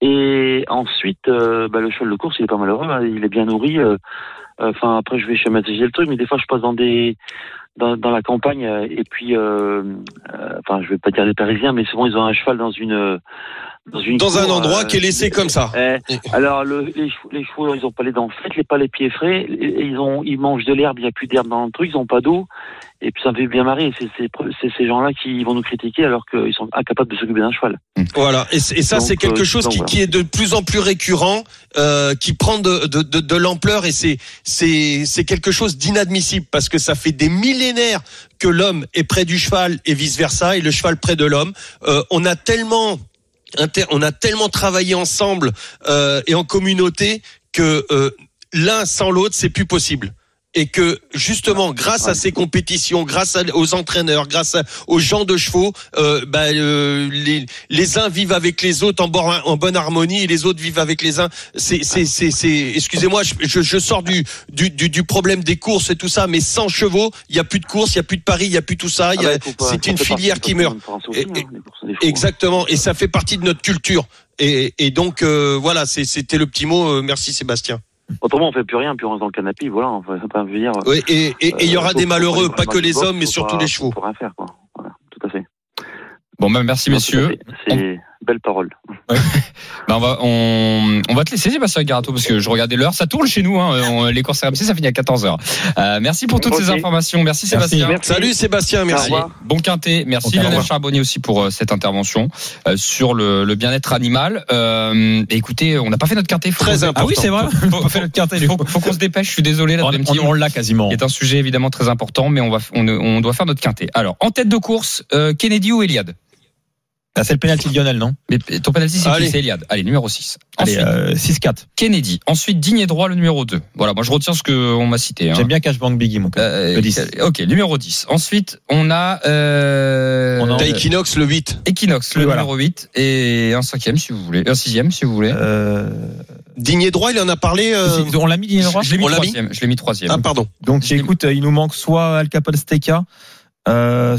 Et ensuite, euh, bah, le cheval de course, il est pas malheureux, hein, il est bien nourri. euh, Enfin, après, je vais schématiser le truc, mais des fois, je passe dans des dans, dans la campagne euh, et puis, euh, euh, enfin, je vais pas dire les Parisiens, mais souvent ils ont un cheval dans une euh, dans une Dans un endroit euh, qui est laissé comme ça. eh, alors le, les, chevaux, les chevaux, ils ont pas les dents faites, les pas les pieds frais, ils ont, ils mangent de l'herbe, il y a plus d'herbe dans le truc, ils ont pas d'eau, et puis ça me fait bien marrer. C'est ces gens-là qui vont nous critiquer alors qu'ils sont incapables de s'occuper d'un cheval. Voilà, et, ça c'est quelque euh, chose donc, qui, voilà. qui est de plus en plus récurrent, euh, qui prend de, de, de, de l'ampleur et c'est quelque chose d'inadmissible parce que ça fait des millénaires que l'homme est près du cheval et vice versa et le cheval près de l'homme. Euh, on a tellement on a tellement travaillé ensemble euh, et en communauté que euh, l'un sans l'autre c'est plus possible. Et que justement, grâce à ces compétitions, grâce à- aux entraîneurs, grâce à- aux gens de chevaux, euh, bah, euh, les, les uns vivent avec les autres en, bon- en bonne harmonie et les autres vivent avec les uns. C'est, c'est, c'est, c'est- excusez-moi, je, je, je sors du, du, du, du problème des courses et tout ça, mais sans chevaux, il y a plus de courses, il y a plus de paris, il y a plus tout ça. Ah bah, c'est une filière qui meurt. Et- hein, et-. Exactement, et ça fait partie de notre culture. Et, et donc euh, voilà, c'était le petit mot. euh, merci Sébastien. Autrement, on fait plus rien, puis on reste dans le canapé, voilà. On va pas venir. Oui, et et- et il y aura euh, des malheureux, pas que les hommes, mais surtout pas- les chevaux. Faut rien faire, quoi. Voilà, tout à fait. Bon ben merci Non, messieurs. Fait. C'est belle parole. Ben, on, va, on, on va te laisser Sébastien Garato parce que je regardais l'heure, ça tourne chez nous. Hein, On- les courses RMC, ça finit à 14h. Euh, merci pour toutes ces informations. Merci Sébastien. Merci. Salut Sébastien, merci. Bon quintet, merci Ok, au Lionel. Charbonnier aussi pour euh, cette intervention euh, sur le, le bien-être animal. Euh, écoutez, on n'a pas fait notre quintet. Très important. Ah oui, c'est vrai. Faut, faut- faut- faut qu'on se dépêche. Je suis désolé. La On, l'a quasiment. est un sujet évidemment très important, mais on va on, on doit faire notre quintet. Alors en tête de course, euh, Kennedy ou Eliade? Ah, c'est le penalty de Lionel, non Mais ton penalty c'est qui Allez. C'est Eliade. Allez numéro 6. Allez, Ensuite, euh, 6-4. Kennedy. Ensuite digne et droit le numéro 2. Voilà, moi je retiens ce que on m'a cité. hein. J'aime bien Cashbank Biggie, mon. Euh, Le 10. Ok, numéro 10. Ensuite, on a, euh, On a- T'as Equinox le 8. Equinox, le voilà. numéro 8, et un cinquième si vous voulez. Un sixième si vous voulez. Euh, Digné droit, il en a parlé. euh, on l'a mis Digne droit je l'ai mis troisième. Je l'ai mis troisième. Ah pardon. Donc écoute, il nous manque soit Al Capone Steka, euh,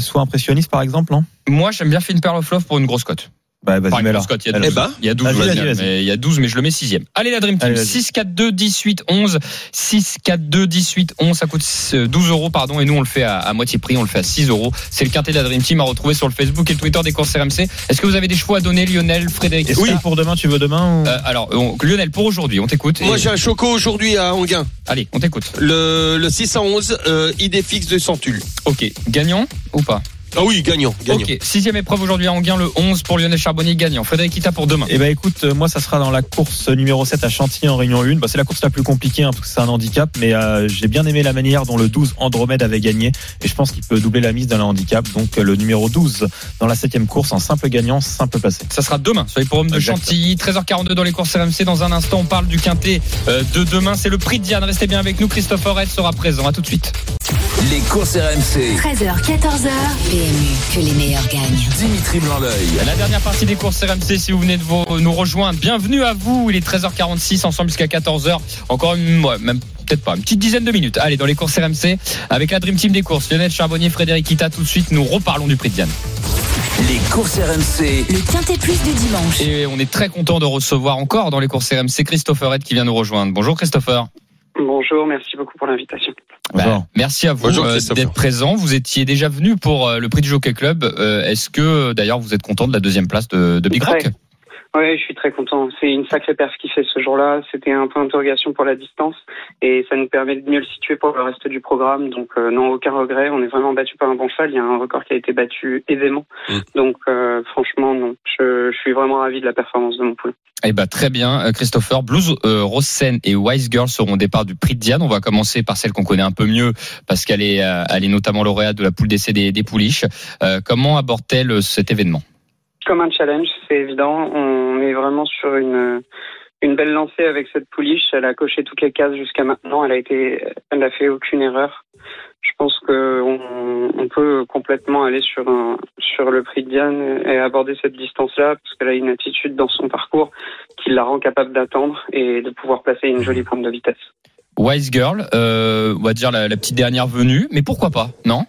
soit Impressionniste par exemple, non Moi, j'aime bien of Love pour une grosse cote. Bah, vas-y, Pareil mets là. Scott, il y a Allez. 12. Eh ben, il y a 12, vas-y, mais il y a 12, mais je le mets sixième. Allez, la Dream Team. Allez, vas-y. 6, 4, 2, 18, 11. 6, 4, 2, 18, 11. Ça coûte euh, 12 euros, pardon. Et nous, on le fait à, à moitié prix. On le fait à 6 euros. C'est le quintet de la Dream Team à retrouver sur le Facebook et le Twitter des courses RMC. Est-ce que vous avez des chevaux à donner, Lionel, Frédéric Est-ce que pour demain, tu veux demain ou- Euh, alors, on- Lionel, pour aujourd'hui, on t'écoute. moi Et- j'ai un choco aujourd'hui à Anguin. Allez, on t'écoute. Le, le 611, euh, idée fixe de Centule. Ok, gagnant ou pas? Ah oui, gagnant, gagnant. Ok, sixième épreuve aujourd'hui à Anguin, le 11 pour Lionel Charbonnier, gagnant. Frédéric Kita pour demain. Eh ben écoute, euh, moi ça sera dans la course numéro 7 à Chantilly en Réunion 1. Bah, c'est la course la plus compliquée hein, parce que c'est un handicap, mais euh, j'ai bien aimé la manière dont le 12 Andromède avait gagné et je pense qu'il peut doubler la mise dans le handicap. Donc euh, le numéro 12 dans la septième course en simple gagnant, simple placé. Ça sera demain sur les forums de Exact. Chantilly, 13h42 dans les courses RMC. Dans un instant, on parle du quintet euh, de demain. C'est le prix de Diane. Restez bien avec nous. Christophe Red sera présent. À tout de suite. Les courses RMC. 13h, 14h. PMU, que les meilleurs gagnent. Dimitri Blanc-L'œil. La dernière partie des courses RMC, si vous venez de vous- nous rejoindre, bienvenue à vous. Il est 13h46, ensemble jusqu'à 14h. Encore une, ouais, même peut-être pas, une petite dizaine de minutes. Allez, dans les courses RMC, avec la Dream Team des courses, Lionel Charbonnier, Frédéric Kita. Tout de suite, nous reparlons du prix de Diane. Les courses RMC. Le Quintet Plus du dimanche. Et on est très content de recevoir encore dans les courses RMC Christopher Red qui vient nous rejoindre. Bonjour Christopher. Bonjour, merci beaucoup pour l'invitation. Bonjour. Bah, merci à vous euh, d'être présent. Vous étiez déjà venu pour euh, le prix du Jockey Club. Euh, Est-ce que d'ailleurs vous êtes content de la deuxième place de, de Big Rock? Oui, je suis très content. C'est une sacrée perf qui fait ce jour-là. C'était un point d'interrogation pour la distance et ça nous permet de mieux le situer pour le reste du programme. Donc euh, non, aucun regret. On est vraiment battu par un bon cheval. Il y a un record qui a été battu aisément. Mm. Donc euh, franchement, non. Je, je suis vraiment ravi de la performance de mon poule. Eh ben très bien, Euh, Christopher. Blues, euh, Rosen et Wise Girl seront au départ du prix de Diane. On va commencer par celle qu'on connaît un peu mieux parce qu'elle est, euh, elle est notamment lauréate de la poule d'essai des, des pouliches. Euh, comment aborde-t-elle cet événement? Comme un challenge, c'est évident. On est vraiment sur une une belle lancée avec cette pouliche. Elle a coché toutes les cases jusqu'à maintenant. Elle a été, elle n'a fait aucune erreur. Je pense que on, on peut complètement aller sur le prix de Diane et aborder cette distance-là parce qu'elle a une attitude dans son parcours qui la rend capable d'attendre et de pouvoir placer une jolie pointe de vitesse. Wise Girl, euh, on va dire la petite dernière venue, mais pourquoi pas Non?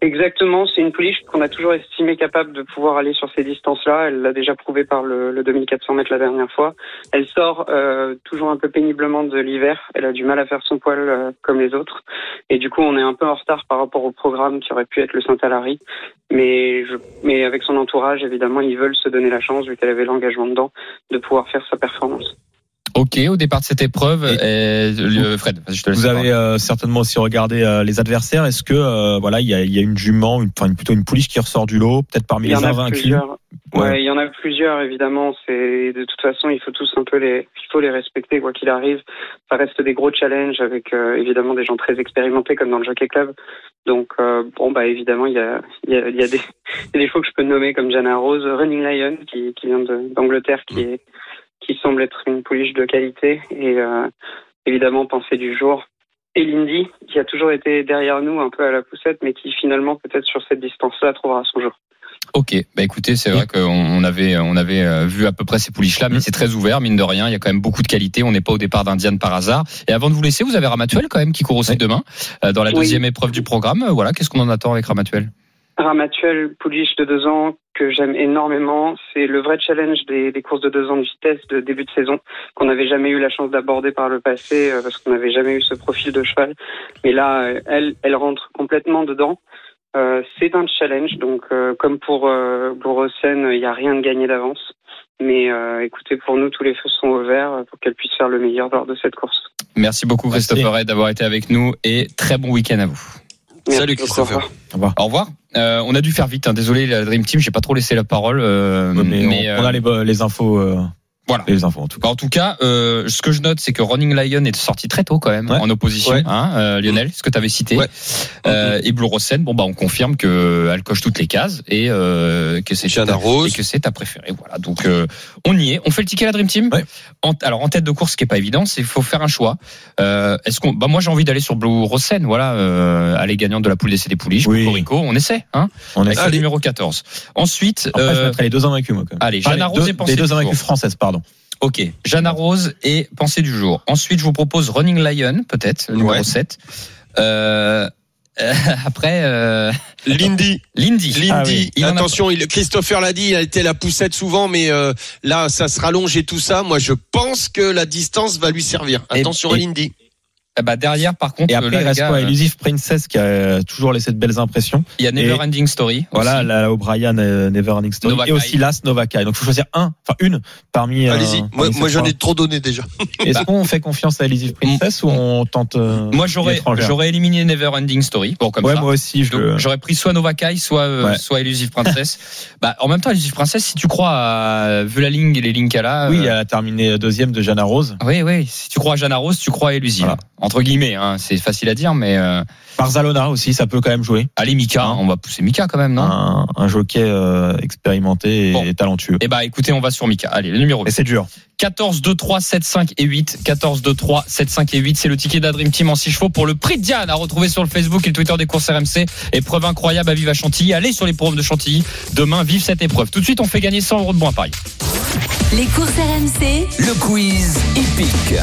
Exactement, c'est une pouliche qu'on a toujours estimé capable de pouvoir aller sur ces distances-là. Elle l'a déjà prouvé par le, le 2400 mètres la dernière fois. Elle sort euh, toujours un peu péniblement de l'hiver. Elle a du mal à faire son poil euh, comme les autres. Et du coup, on est un peu en retard par rapport au programme qui aurait pu être le Saint-Alary. Mais, mais avec son entourage, évidemment, ils veulent se donner la chance, vu qu'elle avait l'engagement dedans, de pouvoir faire sa performance. Ok, au départ de cette épreuve, euh, Fred, vas-y, je te laisse Vous la parole. avez euh, certainement aussi regardé euh, les adversaires. Est-ce que euh, voilà, il y a, il y a une jument, une, enfin plutôt une pouliche qui ressort du lot, peut-être parmi Il y les en a invaincus? plusieurs. Ouais. Ouais. il y en a plusieurs évidemment. C'est de toute façon, il faut tous un peu les, il faut les respecter quoi qu'il arrive. Ça reste des gros challenges avec euh, évidemment des gens très expérimentés comme dans le Jockey Club. Donc euh, bon bah évidemment il y a, il y a, il y a des, il y a des fois que je peux nommer comme Jana Rose, Running Lion qui, qui vient d'Angleterre, qui est, qui semble être une pouliche de qualité et euh, évidemment pensée du jour. Et Lindy, qui a toujours été derrière nous un peu à la poussette, mais qui finalement peut-être sur cette distance-là trouvera son jour. Ok, bah écoutez, c'est vrai qu'on on avait, on avait euh, vu à peu près ces pouliches-là, mais c'est très ouvert, mine de rien. Il y a quand même beaucoup de qualité. On n'est pas au départ d'Indiane par hasard. Et avant de vous laisser, vous avez Ramatuel quand même qui court aussi demain euh, dans la Oui. deuxième épreuve du programme. Voilà, qu'est-ce qu'on en attend avec Ramatuel Ramatuel, pouliche de deux ans que j'aime énormément. C'est le vrai challenge des, des courses de deux ans de vitesse de début de saison qu'on n'avait jamais eu la chance d'aborder par le passé euh, parce qu'on n'avait jamais eu ce profil de cheval. Mais là, euh, elle, elle rentre complètement dedans. Euh, c'est un challenge, donc euh, comme pour euh, il n'y a rien de gagné d'avance. Mais euh, écoutez, pour nous, tous les feux sont ouverts pour qu'elle puisse faire le meilleur lors de cette course. Merci beaucoup Red d'avoir été avec nous et très bon week-end à vous. Merci Salut, Christopher. au revoir. Au revoir. Euh, on a dû faire vite. Hein. Désolé la Dream Team, j'ai pas trop laissé la parole. euh, Ouais, mais mais, on, on euh, a les, bo- les infos. Euh, Voilà. Les infos en tout cas. En tout cas, euh, ce que je note, c'est que Running Lion est sorti très tôt quand même Ouais. en opposition. Ouais. Hein, euh, Lionel, ce que tu avais cité. Ouais. Euh, et Blue Rosen, bon bah on confirme que elle coche toutes les cases et euh, que c'est ta- Rose. et que c'est ta préférée. Voilà. Donc euh, on y est. On fait le ticket à la Dream Team. Ouais. En, alors en tête de course, ce qui est pas évident, c'est faut faire un choix. Euh, Est-ce qu'on, bah moi j'ai envie d'aller sur Blue Rosen. Voilà, euh, aller gagnante de la poule d'essai des pouliches. Oui. Cocorico, on essaie. Hein, On est Allez. numéro 14. Ensuite, Après, je euh, mettrai les deux invaincus, moi, quand même. allez, Jeanne les Rose deux- et Pensée les deux invaincus françaises, pardon. Ok, Jeanne Rose et Pensée du jour. Ensuite, je vous propose Running Lion, peut-être, numéro Ouais. 7. Euh, Euh, après, euh, Lindy. Lindy. Lindy. Ah oui. Il en a- Attention, il, Christopher l'a dit, il a été la poussette souvent, mais euh, là, ça se rallonge et tout ça. Moi, je pense que la distance va lui servir. Et- Attention à et- Lindy. Bah, derrière, par contre, Et euh, après, là, il reste gars, quoi? euh, Elusive Princess qui a toujours laissé de belles impressions. il y a Never Ending Story. Voilà, aussi. la O'Brien euh, Neverending Story. Novakai. Et aussi Las Novakai. Donc, il faut choisir un, enfin une parmi. euh, Allez-y. Moi, parmi ces moi j'en ai trop donné déjà. Est-ce qu'on fait confiance à Elusive Princess ou on tente euh, Moi, j'aurais, éliminé Never Ending Story. Bon, comme Ouais, ça. moi aussi, je. J'aurais pris soit Novakai, soit euh, Ouais. soit Elusive Princess. bah, en même temps, Elusive Princess, si tu crois à vu la ligne et les lignes qu'elle a, Oui, euh, elle a terminé deuxième de Jana Rose. oui, oui. Si tu crois à Jana Rose, tu crois à Elusive. Voilà. Entre guillemets, hein, c'est facile à dire, mais euh, Barzalona aussi, ça peut quand même jouer. allez Mika, Hein. on va pousser Mika quand même, non? Un, un jockey euh, expérimenté et Bon. talentueux. Eh bah, écoutez, on va sur Mika. Allez, le numéro Mais c'est dur. 14, 2, 3, 7, 5 et 8. 14, 2, 3, 7, 5 et 8. C'est le ticket d'Adream Team en 6 chevaux pour le prix de Diane à retrouver sur le Facebook et le Twitter des courses RMC. Épreuve incroyable à Vive à Chantilly. Allez sur les programmes de Chantilly. Demain, vive cette épreuve. Tout de suite, on fait gagner 100 euros de bons à Paris. Les courses RMC, Le quiz hippique.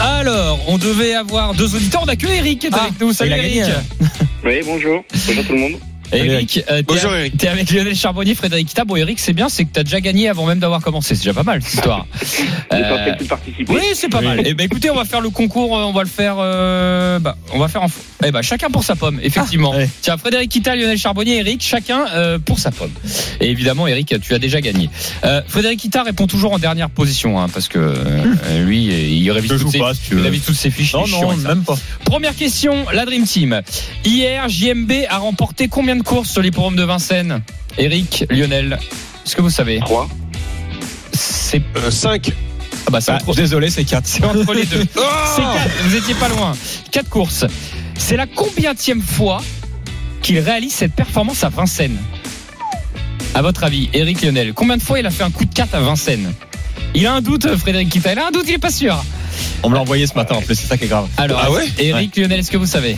Alors, on devait avoir deux auditeurs. On a que Eric qui est Ah, avec nous. Salut il a Eric. gagné. Oui, bonjour. Bonjour tout le monde. Eric, euh, t'es Bonjour, avec- Eric. T'es avec Lionel Charbonnier, Frédéric Kita. Bon, Eric, c'est bien, c'est que t'as déjà gagné avant même d'avoir commencé. C'est déjà pas mal, cette histoire. Euh. Oui, c'est pas mal. Eh ben, écoutez, on va faire le concours. euh, On va le faire. euh, bah, on va faire en. Eh ben, chacun pour sa pomme, effectivement. Ah, ouais. Tiens, Frédéric Kita, Lionel Charbonnier, Eric, chacun euh, pour sa pomme. Et évidemment, Eric, tu as déjà gagné. Euh, Frédéric Kita répond toujours en dernière position, hein, parce que euh, lui, il révise toutes ses, pas, si il révise toutes ses fiches. Non, chiant non, même pas. Première question, la Dream Team. Hier, JMB a remporté combien de courses sur l'hippodrome de Vincennes Eric, Lionel, est-ce que vous savez? 3. C'est Euh, 5. ah bah, c'est entre- désolé, c'est 4. c'est entre les deux. C'est quatre, vous étiez pas loin. Quatre courses. C'est la combientième fois qu'il réalise cette performance à Vincennes À votre avis, Eric Lionel, combien de fois il a fait un coup de 4 à Vincennes? Il a un doute, Frédéric Kita. Il a un doute, il est pas sûr. On me l'a envoyé ce matin en plus, c'est ça qui est grave. Alors, Ah ouais? Eric Lionel, est-ce que vous savez?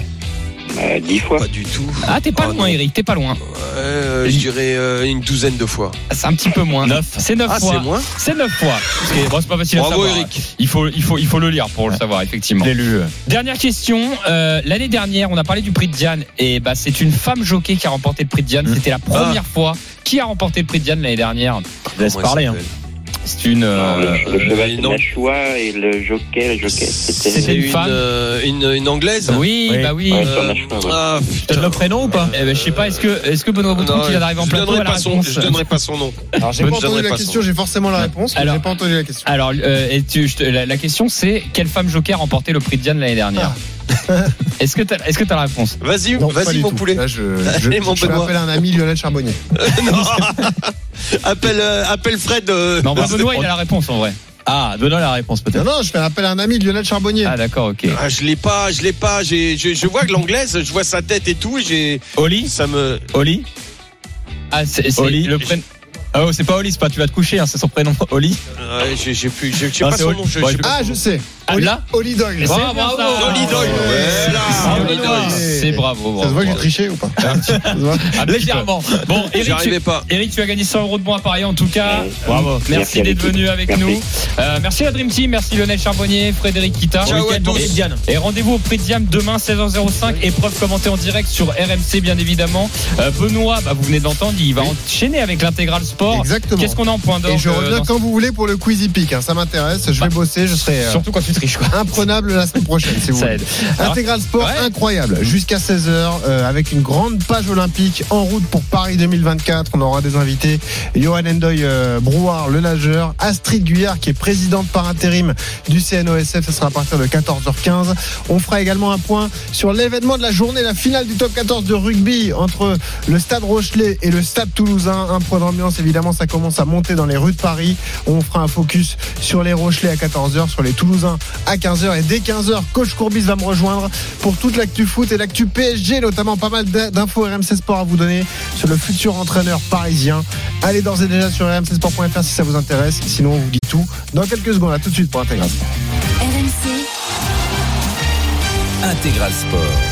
10 fois. Pas du tout. Ah, t'es pas Oh, loin, non. Eric, t'es pas loin. Euh, je dirais euh, une douzaine de fois. C'est un petit peu moins. Neuf. C'est 9 Ah, fois. c'est moins C'est 9 fois. Parce que, bon, c'est pas facile à Bravo savoir. Eric. Il faut, il faut, il faut le lire pour le savoir, effectivement. Je lu. euh. Dernière question. Euh, L'année dernière, on a parlé du prix de Diane. Et bah, c'est une femme jockey qui a remporté le prix de Diane. Mmh. C'était la première fois. Qui a remporté le prix de Diane l'année dernière? Laisse Comment elle parler. Hein. C'est une. euh, le, le cheval, euh, choix et le jockey, le jockey, C'était une une, femme. euh, une, une anglaise oui, Oui. bah oui. Ouais, Euh, ah, Tu donnes le prénom ou pas Eh ben, je sais pas, est-ce que, est-ce que Benoît Boutron, d'arriver en je plateau, la pas son, réponse je donnerai pas son nom. Alors j'ai pas entendu la question, j'ai forcément la réponse, mais Alors- j'ai pas entendu la question. Alors, euh, et tu- la, la question c'est quelle femme joker a remporté le prix de Diane l'année dernière? Est-ce que tu est-ce que as la réponse? Vas-y, vas-y mon tout. poulet. Là, je, je, Allez, mon un ami Lionel Charbonnier. Non. appelle, euh, appelle Fred. euh, Non, bah, Benoît, il a la réponse en vrai. Ah, donne la réponse peut-être. non, je fais appel à un ami Lionel Charbonnier. Ah, d'accord, ok. Ah, je l'ai pas, je l'ai pas. J'ai, je, je vois que l'anglaise, je vois sa tête et tout. J'ai, Oli? ça me. Oli? Ah, c'est c'est Oli. le prénom. Ah, oh, c'est pas Oli, c'est pas tu vas te coucher, hein, c'est son prénom. Oli Ouais, j'ai, j'ai plus, j'ai, j'ai Ah, pas son Oli. nom. Je, Ouais, j'ai je- pas Ah, son je nom. sais. Ah, Oli, là Oli Doyle. C'est Ça bravo. ça. Oli Doyle. Voilà. C'est Oli bravo. Doyle. C'est bravo. Ça se voit que j'ai bravo. triché ou pas Ça se voit Ah, Légèrement. Bon, Eric, J'arrivais tu, pas. Eric, tu as gagné 100 euros de bons à Paris en tout cas. Bravo. Merci, à d'être l'équipe. venu avec Merci. nous. Euh, merci la Dream Team, merci Lionel Charbonnier, Frédéric Kita. Ciao à tous. Et Diane. Et rendez-vous au prix de Diam demain 16h05. Épreuve commentée en direct sur RMC bien évidemment. Euh, Benoît, bah, vous venez de l'entendre, il va enchaîner avec l'intégral sport. Exactement. Qu'est-ce qu'on a en point d'or Et je euh, reviens dans- quand vous voulez pour le quiz hippique. hein. Ça m'intéresse. Je vais Bah, bosser. Je serai euh, Surtout quand tu triches quoi. imprenable la semaine prochaine, si vous voulez. Intégral Sport Ouais. incroyable jusqu'à 16h avec une grande page olympique en route pour Paris 2024. On aura des invités Johan Endoy euh, Brouard, le nageur, Astrid Guyard qui est présidente par intérim du CNOSF. Ce sera à partir de 14h15. On fera également un point sur l'événement de la journée, la finale du top 14 de rugby entre le Stade Rochelet et le Stade Toulousain. Un point d'ambiance évidemment, ça commence à monter dans les rues de Paris. On fera un focus sur les Rochelais à 14h, sur les Toulousains à 15h et dès 15h, coach Courbis va me rejoindre pour toute l'actu foot et l'actu PSG, notamment pas mal d'infos RMC Sport à vous donner sur le futur entraîneur parisien. Allez d'ores et déjà sur rmcsport.fr si ça vous intéresse. Sinon, on vous dit tout dans quelques secondes. À tout de suite pour Intégral. RMC, Intégral Sport.